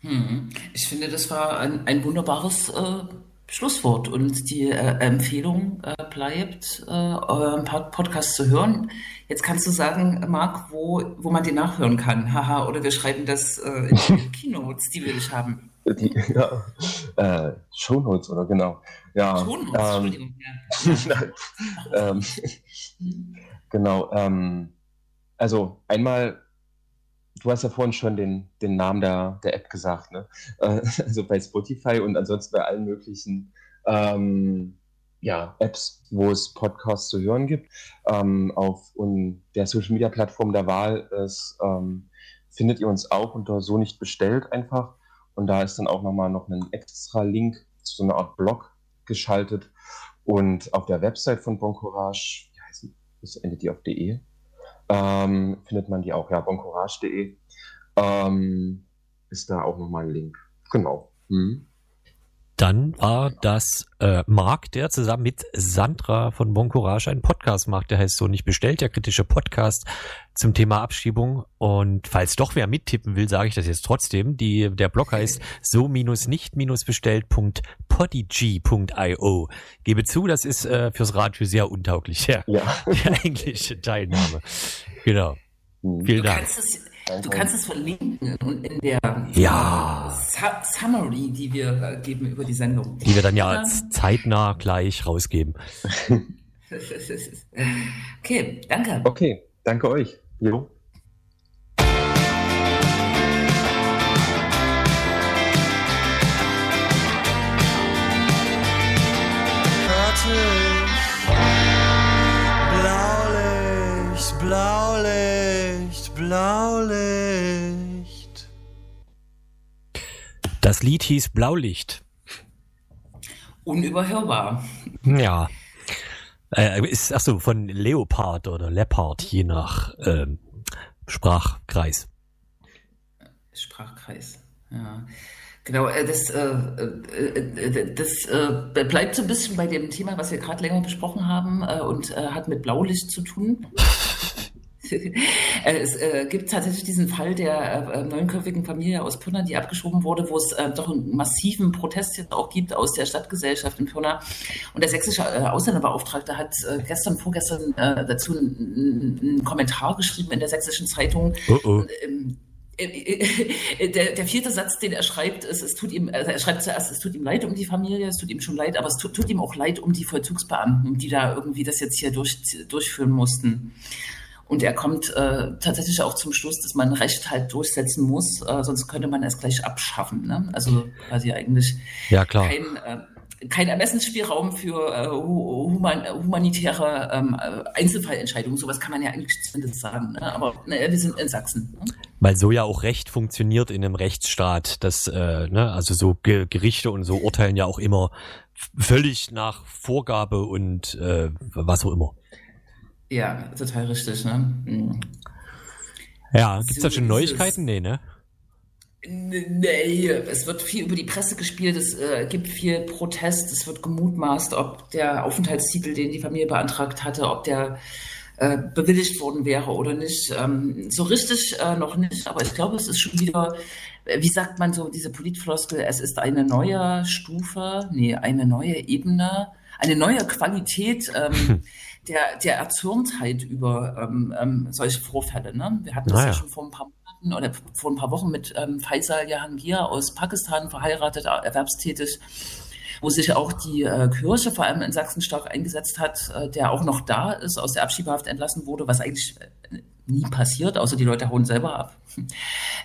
Hm. Ich finde, das war ein, ein wunderbares äh, Schlusswort und die äh, Empfehlung äh, bleibt, äh, euren Podcast zu hören. Jetzt kannst du sagen, Marc, wo, wo man den nachhören kann. Haha, oder wir schreiben das äh, in die Keynotes, die wir nicht haben. Die, ja, äh, Shownotes, oder genau. Ja, Shownotes, ähm, Entschuldigung. Ja. ähm, genau. Ähm, also einmal du hast ja vorhin schon den, den Namen der, der App gesagt, ne? Äh, also bei Spotify und ansonsten bei allen möglichen ähm, ja, Apps, wo es Podcasts zu hören gibt. Ähm, auf der Social Media Plattform der Wahl ist, ähm, findet ihr uns auch unter so nicht bestellt einfach. Und da ist dann auch nochmal noch ein extra Link zu so einer Art Blog geschaltet. Und auf der Website von Bon Courage, wie heißt die? Das endet die auf de ähm, findet man die auch, ja, boncourage.de. Ähm, ist da auch nochmal ein Link. Genau. Mhm. Dann war das äh, Marc, der zusammen mit Sandra von Bon Courage einen Podcast macht, der heißt so nicht bestellt, der kritische Podcast zum Thema Abschiebung. Und falls doch wer mittippen will, sage ich das jetzt trotzdem. Die, der Blog heißt so-nicht-bestellt.podigy.io. Gebe zu, das ist äh, fürs Radio sehr untauglich, ja. ja. Der englische Teilnahme. Genau. Mhm. Vielen Dank. Du kannst es verlinken und in der ja. Summary, die wir äh, geben über die Sendung. Die wir dann ja als zeitnah gleich rausgeben. okay, danke. Okay, danke euch. Jo. Blaulicht, Blaulicht, Blaulicht. Das Lied hieß Blaulicht. Unüberhörbar. Ja. Äh, ist, ach so, von Leopard oder Leopard, je nach ähm, Sprachkreis. Sprachkreis, ja. Genau, äh, das, äh, äh, das äh, bleibt so ein bisschen bei dem Thema, was wir gerade länger besprochen haben und hat mit Blaulicht zu tun. Äh, es äh, gibt tatsächlich diesen Fall der äh, neunköpfigen Familie aus Pirna, die abgeschoben wurde, wo es äh, doch einen massiven Protest jetzt auch gibt aus der Stadtgesellschaft in Pirna. Und der sächsische äh, Ausländerbeauftragte hat äh, gestern, vorgestern dazu einen, einen, Kommentar geschrieben in der sächsischen Zeitung. Oh oh. Ähm, der, der, vierte Satz, den er schreibt, ist, es tut ihm, also er schreibt zuerst, es tut ihm leid um die Familie, es tut ihm schon leid, aber es tut, tut ihm auch leid um die Vollzugsbeamten, die da irgendwie das jetzt hier durch, durchführen mussten. Und er kommt äh, tatsächlich auch zum Schluss, dass man Recht halt durchsetzen muss, äh, sonst könnte man es gleich abschaffen. Ne? Also quasi eigentlich ja, klar. kein, äh, kein Ermessensspielraum für äh, human, humanitäre ähm, Einzelfallentscheidungen. Sowas kann man ja eigentlich zumindest sagen. Ne? Aber naja, wir sind in Sachsen. Ne? Weil so ja auch Recht funktioniert in einem Rechtsstaat. Das, äh, ne, also so Ge Gerichte und so urteilen ja auch immer völlig nach Vorgabe und äh, was auch immer. Ja, total richtig, ne? Mhm. Ja, gibt's so da schon Neuigkeiten? Nee, ne? Nee, es wird viel über die Presse gespielt, es äh, gibt viel Protest, es wird gemutmaßt, ob der Aufenthaltstitel, den die Familie beantragt hatte, ob der äh, bewilligt worden wäre oder nicht. Ähm, so richtig äh, noch nicht, aber ich glaube, es ist schon wieder, äh, wie sagt man so, diese Politfloskel, es ist eine neue Stufe, nee, eine neue Ebene, eine neue Qualität. Ähm, der, der Erzürntheit über ähm, ähm, solche Vorfälle. Ne? Wir hatten das Naja. ja schon vor ein paar Monaten oder vor ein paar Wochen mit ähm, Faisal Jahangir aus Pakistan, verheiratet, erwerbstätig, wo sich auch die äh, Kirche vor allem in Sachsen stark eingesetzt hat, äh, der auch noch da ist, aus der Abschiebehaft entlassen wurde, was eigentlich äh, nie passiert, außer die Leute hauen selber ab.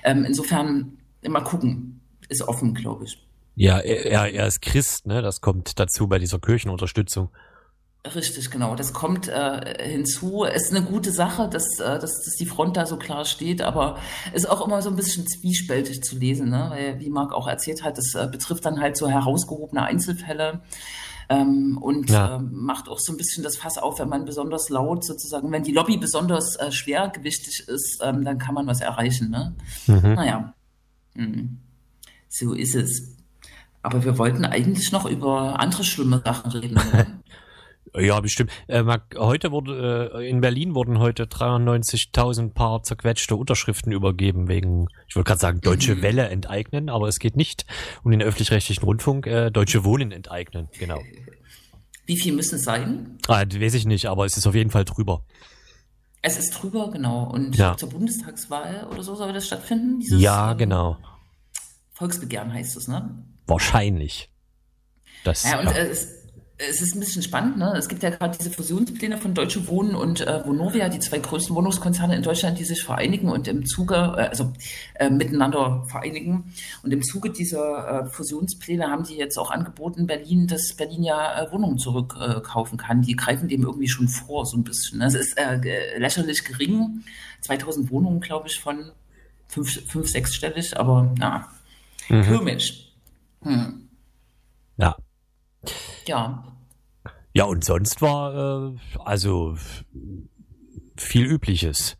Ähm, insofern mal gucken, ist offen, glaube ich. Ja, er, er er ist Christ, ne? Das kommt dazu bei dieser Kirchenunterstützung. Richtig, genau. Das kommt äh, hinzu. Ist eine gute Sache, dass, äh, dass, dass die Front da so klar steht, aber ist auch immer so ein bisschen zwiespältig zu lesen, ne? Weil, wie Marc auch erzählt hat, das äh, betrifft dann halt so herausgehobene Einzelfälle. Ähm, und Ja. ähm, macht auch so ein bisschen das Fass auf, wenn man besonders laut sozusagen, wenn die Lobby besonders äh, schwergewichtig ist, ähm, dann kann man was erreichen. Ne? Mhm. Naja, hm. so ist es. Aber wir wollten eigentlich noch über andere schlimme Sachen reden. Ja, bestimmt. Äh, heute wurde äh, in Berlin wurden heute 93.000 Paar zerquetschte Unterschriften übergeben wegen, ich wollte gerade sagen, Deutsche Mhm. Welle enteignen, aber es geht nicht um den öffentlich-rechtlichen Rundfunk, äh, Deutsche Wohnen enteignen, genau. Wie viel müssen es sein? Ah, weiß ich nicht, aber es ist auf jeden Fall drüber. Es ist drüber, genau. Und Ja. zur Bundestagswahl oder so soll das stattfinden? Dieses, Ja, ähm, genau. Volksbegehren heißt es, ne? Wahrscheinlich. Das, Ja, und ja. es, es ist ein bisschen spannend, ne? Es gibt ja gerade diese Fusionspläne von Deutsche Wohnen und äh, Vonovia, die zwei größten Wohnungskonzerne in Deutschland, die sich vereinigen und im Zuge, äh, also äh, miteinander vereinigen. Und im Zuge dieser äh, Fusionspläne haben die jetzt auch angeboten, Berlin, dass Berlin ja äh, Wohnungen zurückkaufen äh, kann. Die greifen dem irgendwie schon vor, so ein bisschen. Ne? Es ist äh, lächerlich gering. 2000 Wohnungen, glaube ich, von fünf, fünf sechsstellig, aber na, Mhm. komisch. Hm. ja. Ja, Ja, und sonst war äh, also viel Übliches.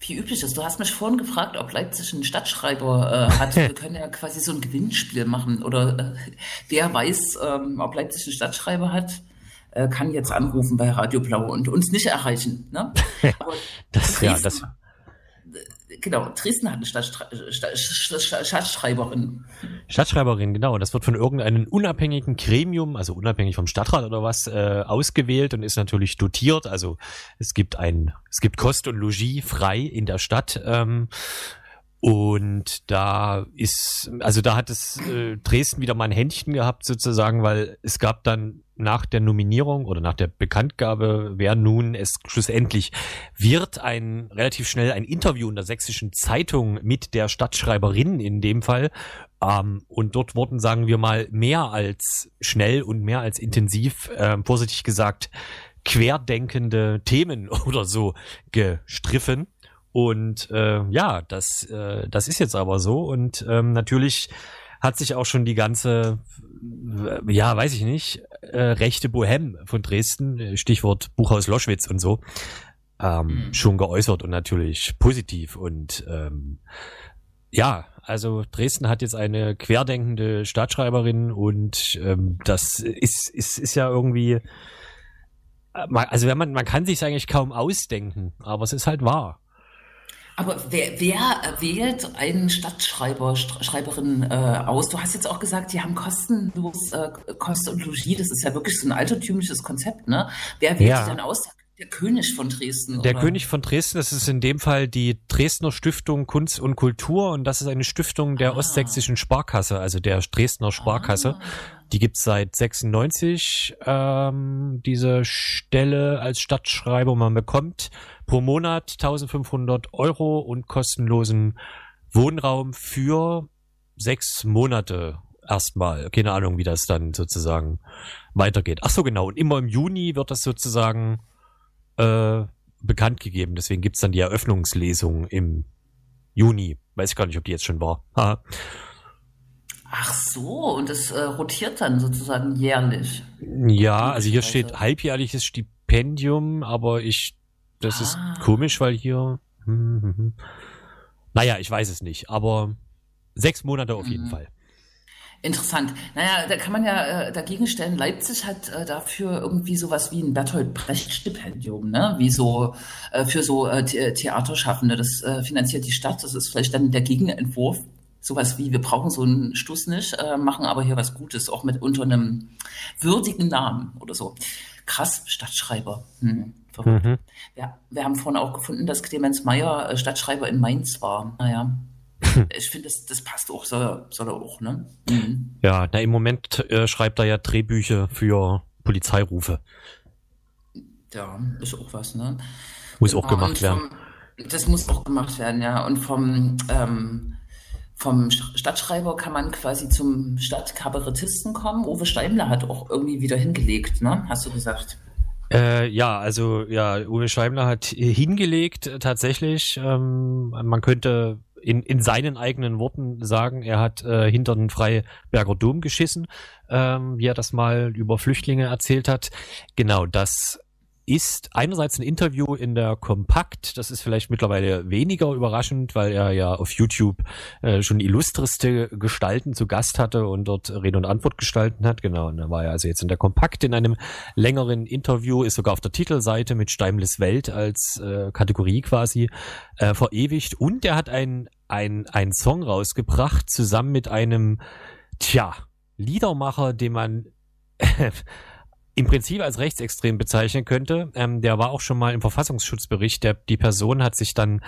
Wie üblich ist. Du hast mich vorhin gefragt, ob Leipzig einen Stadtschreiber äh, hat. Wir können ja quasi so ein Gewinnspiel machen. Oder äh, wer weiß, ähm, ob Leipzig einen Stadtschreiber hat, äh, kann jetzt anrufen bei Radio Blau und uns nicht erreichen. Ne? Das, ja, das, genau, Dresden hat eine Stadtschrei Stadt- Stadt- Stadtschreiberin. Stadtschreiberin, genau. Das wird von irgendeinem unabhängigen Gremium, also unabhängig vom Stadtrat oder was, äh, ausgewählt und ist natürlich dotiert. Also es gibt ein, es gibt Kost und Logis frei in der Stadt. Ähm, und da ist, also da hat es äh, Dresden wieder mal ein Händchen gehabt sozusagen, weil es gab dann nach der Nominierung oder nach der Bekanntgabe, wer nun es schlussendlich wird, ein relativ schnell ein Interview in der sächsischen Zeitung mit der Stadtschreiberin in dem Fall. Ähm, und dort wurden, sagen wir mal, mehr als schnell und mehr als intensiv, ähm, vorsichtig gesagt, querdenkende Themen oder so gestriffen. Und äh, ja, das, äh, das ist jetzt aber so. Und ähm, natürlich hat sich auch schon die ganze, äh, ja, weiß ich nicht, äh, rechte Bohem von Dresden, Stichwort Buchhaus Loschwitz und so, ähm, Mhm. schon geäußert und natürlich positiv. Und ähm, ja, also Dresden hat jetzt eine querdenkende Stadtschreiberin und ähm, das ist, ist, ist ja irgendwie, äh, also wenn man, man kann sich eigentlich kaum ausdenken, aber es ist halt wahr. Aber wer, wer wählt einen Stadtschreiber, St- Schreiberin äh, aus? Du hast jetzt auch gesagt, die haben kostenlos äh, Kost und Logis. Das ist ja wirklich so ein altertümliches Konzept, ne? Wer wählt Ja. die dann aus? Der König von Dresden. Der oder? König von Dresden, das ist in dem Fall die Dresdner Stiftung Kunst und Kultur und das ist eine Stiftung der Ah. ostsächsischen Sparkasse, also der Dresdner Sparkasse. Ah. Die gibt's seit 96, ähm, diese Stelle als Stadtschreiber. Man bekommt pro Monat 1500 Euro und kostenlosen Wohnraum für sechs Monate erstmal. Keine Ahnung, wie das dann sozusagen weitergeht. Ach so, genau. Und immer im Juni wird das sozusagen äh, bekannt gegeben. Deswegen gibt's dann die Eröffnungslesung im Juni. Weiß ich gar nicht, ob die jetzt schon war. Ach so, und das äh, rotiert dann sozusagen jährlich. Ja, also hier steht halbjährliches Stipendium, aber ich, das Ah. ist komisch, weil hier, hm, hm, hm. naja, ich weiß es nicht, aber sechs Monate auf jeden Mhm. Fall. Interessant. Naja, da kann man ja äh, dagegen stellen, Leipzig hat äh, dafür irgendwie sowas wie ein Bertolt Brecht-Stipendium, ne? Wie so äh, für so äh, The Theaterschaffende. Das äh, finanziert die Stadt. Das ist vielleicht dann der Gegenentwurf. Sowas wie, wir brauchen so einen Stuss nicht, äh, machen aber hier was Gutes, auch mit unter einem würdigen Namen oder so. Krass, Stadtschreiber. Hm. Mhm. Wir, wir haben vorhin auch gefunden, dass Clemens Meyer äh, Stadtschreiber in Mainz war. Naja. Ich finde, das, das passt auch, soll, soll er auch, ne? Mhm. Ja, na, im Moment äh, schreibt er ja Drehbücher für Polizeirufe. Ja, ist auch was, ne? Muss auch Genau, gemacht und werden. Vom, das muss auch gemacht werden, ja. Und vom, ähm, vom Sch- Stadtschreiber kann man quasi zum Stadtkabarettisten kommen. Uwe Steimler hat auch irgendwie wieder hingelegt, ne? Hast du gesagt? Äh, ja, also ja, Uwe Scheibler hat äh, hingelegt äh, tatsächlich. Ähm, man könnte in, in seinen eigenen Worten sagen, er hat äh, hinter den Freiberger Dom geschissen, ähm, wie er das mal über Flüchtlinge erzählt hat. Genau, das ist einerseits ein Interview in der Kompakt, das ist vielleicht mittlerweile weniger überraschend, weil er ja auf YouTube äh, schon illustreste Gestalten zu Gast hatte und dort Rede und Antwort gestalten hat. Genau, und da war er also jetzt in der Kompakt in einem längeren Interview, ist sogar auf der Titelseite mit Steimles Welt als äh, Kategorie quasi äh, verewigt. Und er hat ein, ein, ein Song rausgebracht, zusammen mit einem, tja, Liedermacher, den man im Prinzip als rechtsextrem bezeichnen könnte. Ähm, der war auch schon mal im Verfassungsschutzbericht. Der, die Person hat sich dann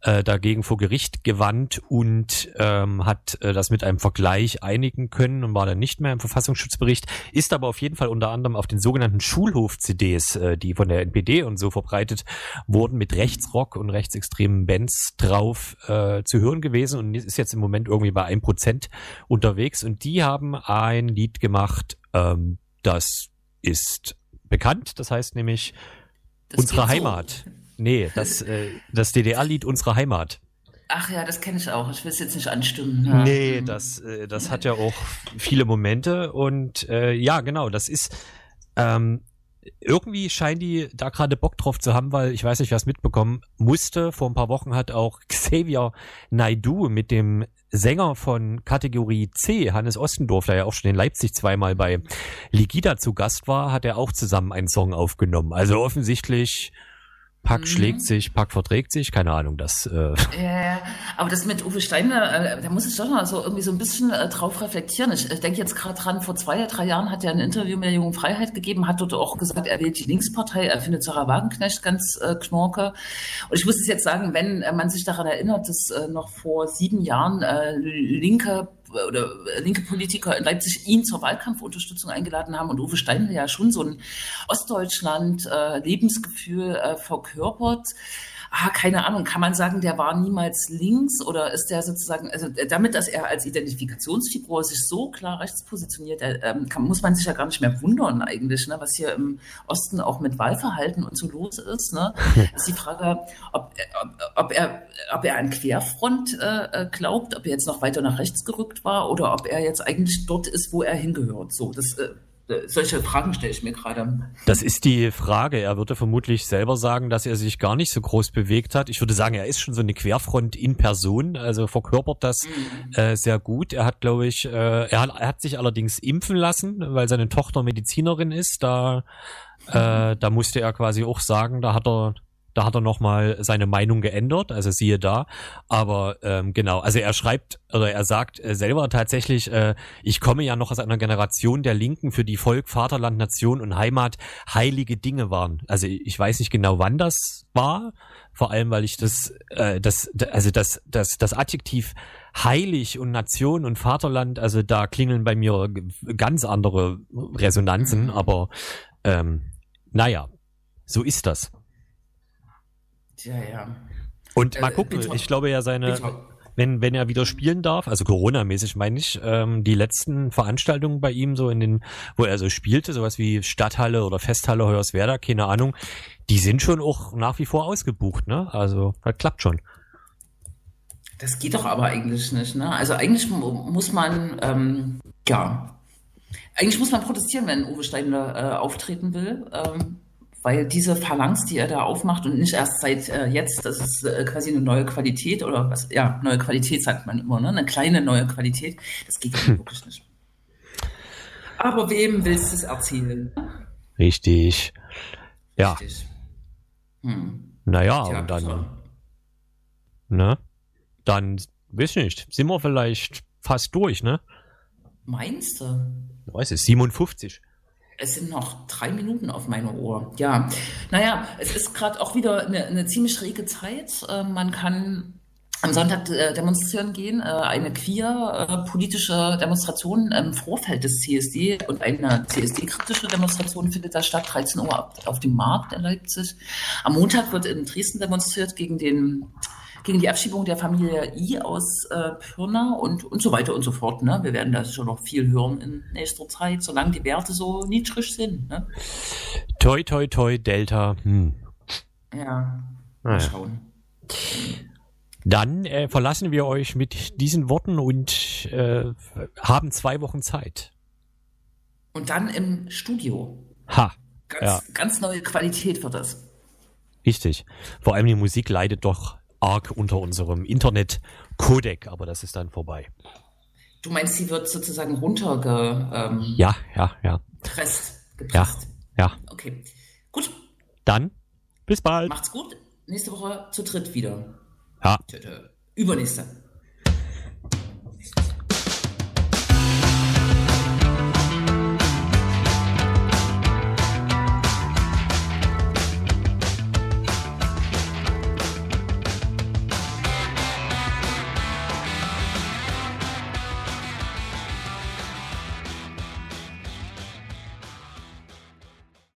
äh, dagegen vor Gericht gewandt und ähm, hat äh, das mit einem Vergleich einigen können und war dann nicht mehr im Verfassungsschutzbericht, ist aber auf jeden Fall unter anderem auf den sogenannten Schulhof-CDs, äh, die von der NPD und so verbreitet wurden, mit Rechtsrock und rechtsextremen Bands drauf äh, zu hören gewesen und ist jetzt im Moment irgendwie bei 1% unterwegs und die haben ein Lied gemacht, ähm, das ist bekannt, das heißt nämlich Das Unsere geht so. Heimat. Nee, das, äh, das DDR-Lied Unsere Heimat. Ach ja, das kenne ich auch. Ich will es jetzt nicht anstimmen. Ja. Nee, Mhm. das, äh, das hat ja auch viele Momente und äh, ja, genau, das ist ähm, irgendwie scheinen die da gerade Bock drauf zu haben, weil ich weiß nicht, wer es mitbekommen musste. Vor ein paar Wochen hat auch Xavier Naidu mit dem Sänger von Kategorie C, Hannes Ostendorf, der ja auch schon in Leipzig zweimal bei Ligida zu Gast war, hat er auch zusammen einen Song aufgenommen. Also offensichtlich Pack Mhm. schlägt sich, Pack verträgt sich, keine Ahnung, das äh, Ja, aber das mit Uwe Steiner, äh, da muss ich doch mal so irgendwie so ein bisschen äh, drauf reflektieren. Ich äh, denke jetzt gerade dran, vor zwei, drei Jahren hat er ein Interview mit der Jungen Freiheit gegeben, hat dort auch gesagt, er wählt die Linkspartei, er findet Sarah Wagenknecht ganz äh, knorke. Und ich muss es jetzt sagen, wenn äh, man sich daran erinnert, dass äh, noch vor sieben Jahren äh, linke oder linke Politiker in Leipzig ihn zur Wahlkampfunterstützung eingeladen haben und Uwe Steiner ja schon so ein Ostdeutschland äh, äh, verkörpert. Ah, keine Ahnung, kann man sagen, der war niemals links oder ist der sozusagen, also äh, damit, dass er als Identifikationsfigur sich so klar rechts positioniert, äh, ähm, kann, muss man sich ja gar nicht mehr wundern eigentlich, ne, was hier im Osten auch mit Wahlverhalten und so los ist. Ne? ist die Frage, ob, äh, ob, ob, er, ob er an Querfront äh, glaubt, ob er jetzt noch weiter nach rechts gerückt war oder ob er jetzt eigentlich dort ist, wo er hingehört. So, das, äh, solche Fragen stelle ich mir gerade. Das ist die Frage. Er würde vermutlich selber sagen, dass er sich gar nicht so groß bewegt hat. Ich würde sagen, er ist schon so eine Querfront in Person, also verkörpert das äh, sehr gut. Er hat, glaube ich, äh, er, hat, er hat sich allerdings impfen lassen, weil seine Tochter Medizinerin ist. Da, äh, da musste er quasi auch sagen, da hat er da hat er nochmal seine Meinung geändert, also siehe da. Aber ähm, genau, also er schreibt oder er sagt äh, selber tatsächlich, äh, ich komme ja noch aus einer Generation der Linken, für die Volk, Vaterland, Nation und Heimat heilige Dinge waren. Also ich weiß nicht genau, wann das war, vor allem weil ich das, äh, das, also das, das, das Adjektiv heilig und Nation und Vaterland, also da klingeln bei mir ganz andere Resonanzen, Mhm. aber ähm, naja, so ist das. Ja, ja. Und mal Äh, gucken, bitte. ich glaube ja seine, wenn, wenn er wieder spielen darf, also Corona-mäßig meine ich, ähm, die letzten Veranstaltungen bei ihm so in den, wo er so spielte, sowas wie Stadthalle oder Festhalle Hoyerswerda, keine Ahnung, die sind schon auch nach wie vor ausgebucht, ne? Also, das klappt schon. Das geht doch aber eigentlich nicht, ne? Also eigentlich mu- muss man, ähm, ja, eigentlich muss man protestieren, wenn Uwe Steiner äh, auftreten will, ähm, weil diese Phalanx, die er da aufmacht und nicht erst seit äh, jetzt, das ist äh, quasi eine neue Qualität oder was, ja, neue Qualität sagt man immer, ne? Eine kleine neue Qualität, das geht ja wirklich nicht. Aber wem willst du es erzählen? Richtig. Ja, Richtig. Hm. naja, Tja, und dann, so. ne? Dann, weiß nicht, sind wir vielleicht fast durch, ne? Meinst du? Weiß ich, 57. Es sind noch drei Minuten auf meine Uhr. Ja, naja, es ist gerade auch wieder eine, eine ziemlich schräge Zeit. Äh, man kann am Sonntag äh, demonstrieren gehen, äh, eine queer äh, politische Demonstration im Vorfeld des CSD und eine CSD-kritische Demonstration findet da statt, 13 Uhr auf dem Markt in Leipzig. Am Montag wird in Dresden demonstriert gegen den gegen die Abschiebung der Familie I aus äh, Pirna und, und so weiter und so fort. Ne? Wir werden da schon noch viel hören in nächster Zeit, solange die Werte so niedrig sind. Ne? Toi, toi, toi, Delta. Hm. Ja, mal Naja. schauen. Dann äh, verlassen wir euch mit diesen Worten und äh, haben zwei Wochen Zeit. Und dann im Studio. Ha, Ganz, Ja. ganz neue Qualität wird das. richtig. Vor allem die Musik leidet doch arg unter unserem Internet-Codec, aber das ist dann vorbei. Du meinst, sie wird sozusagen runtergepresst, ähm, Ja, ja, ja. gepresst, Ja, gepresst. ja. Okay, gut, Dann bis bald. macht's gut. Nächste Woche zu dritt wieder. Ja. Übernächste.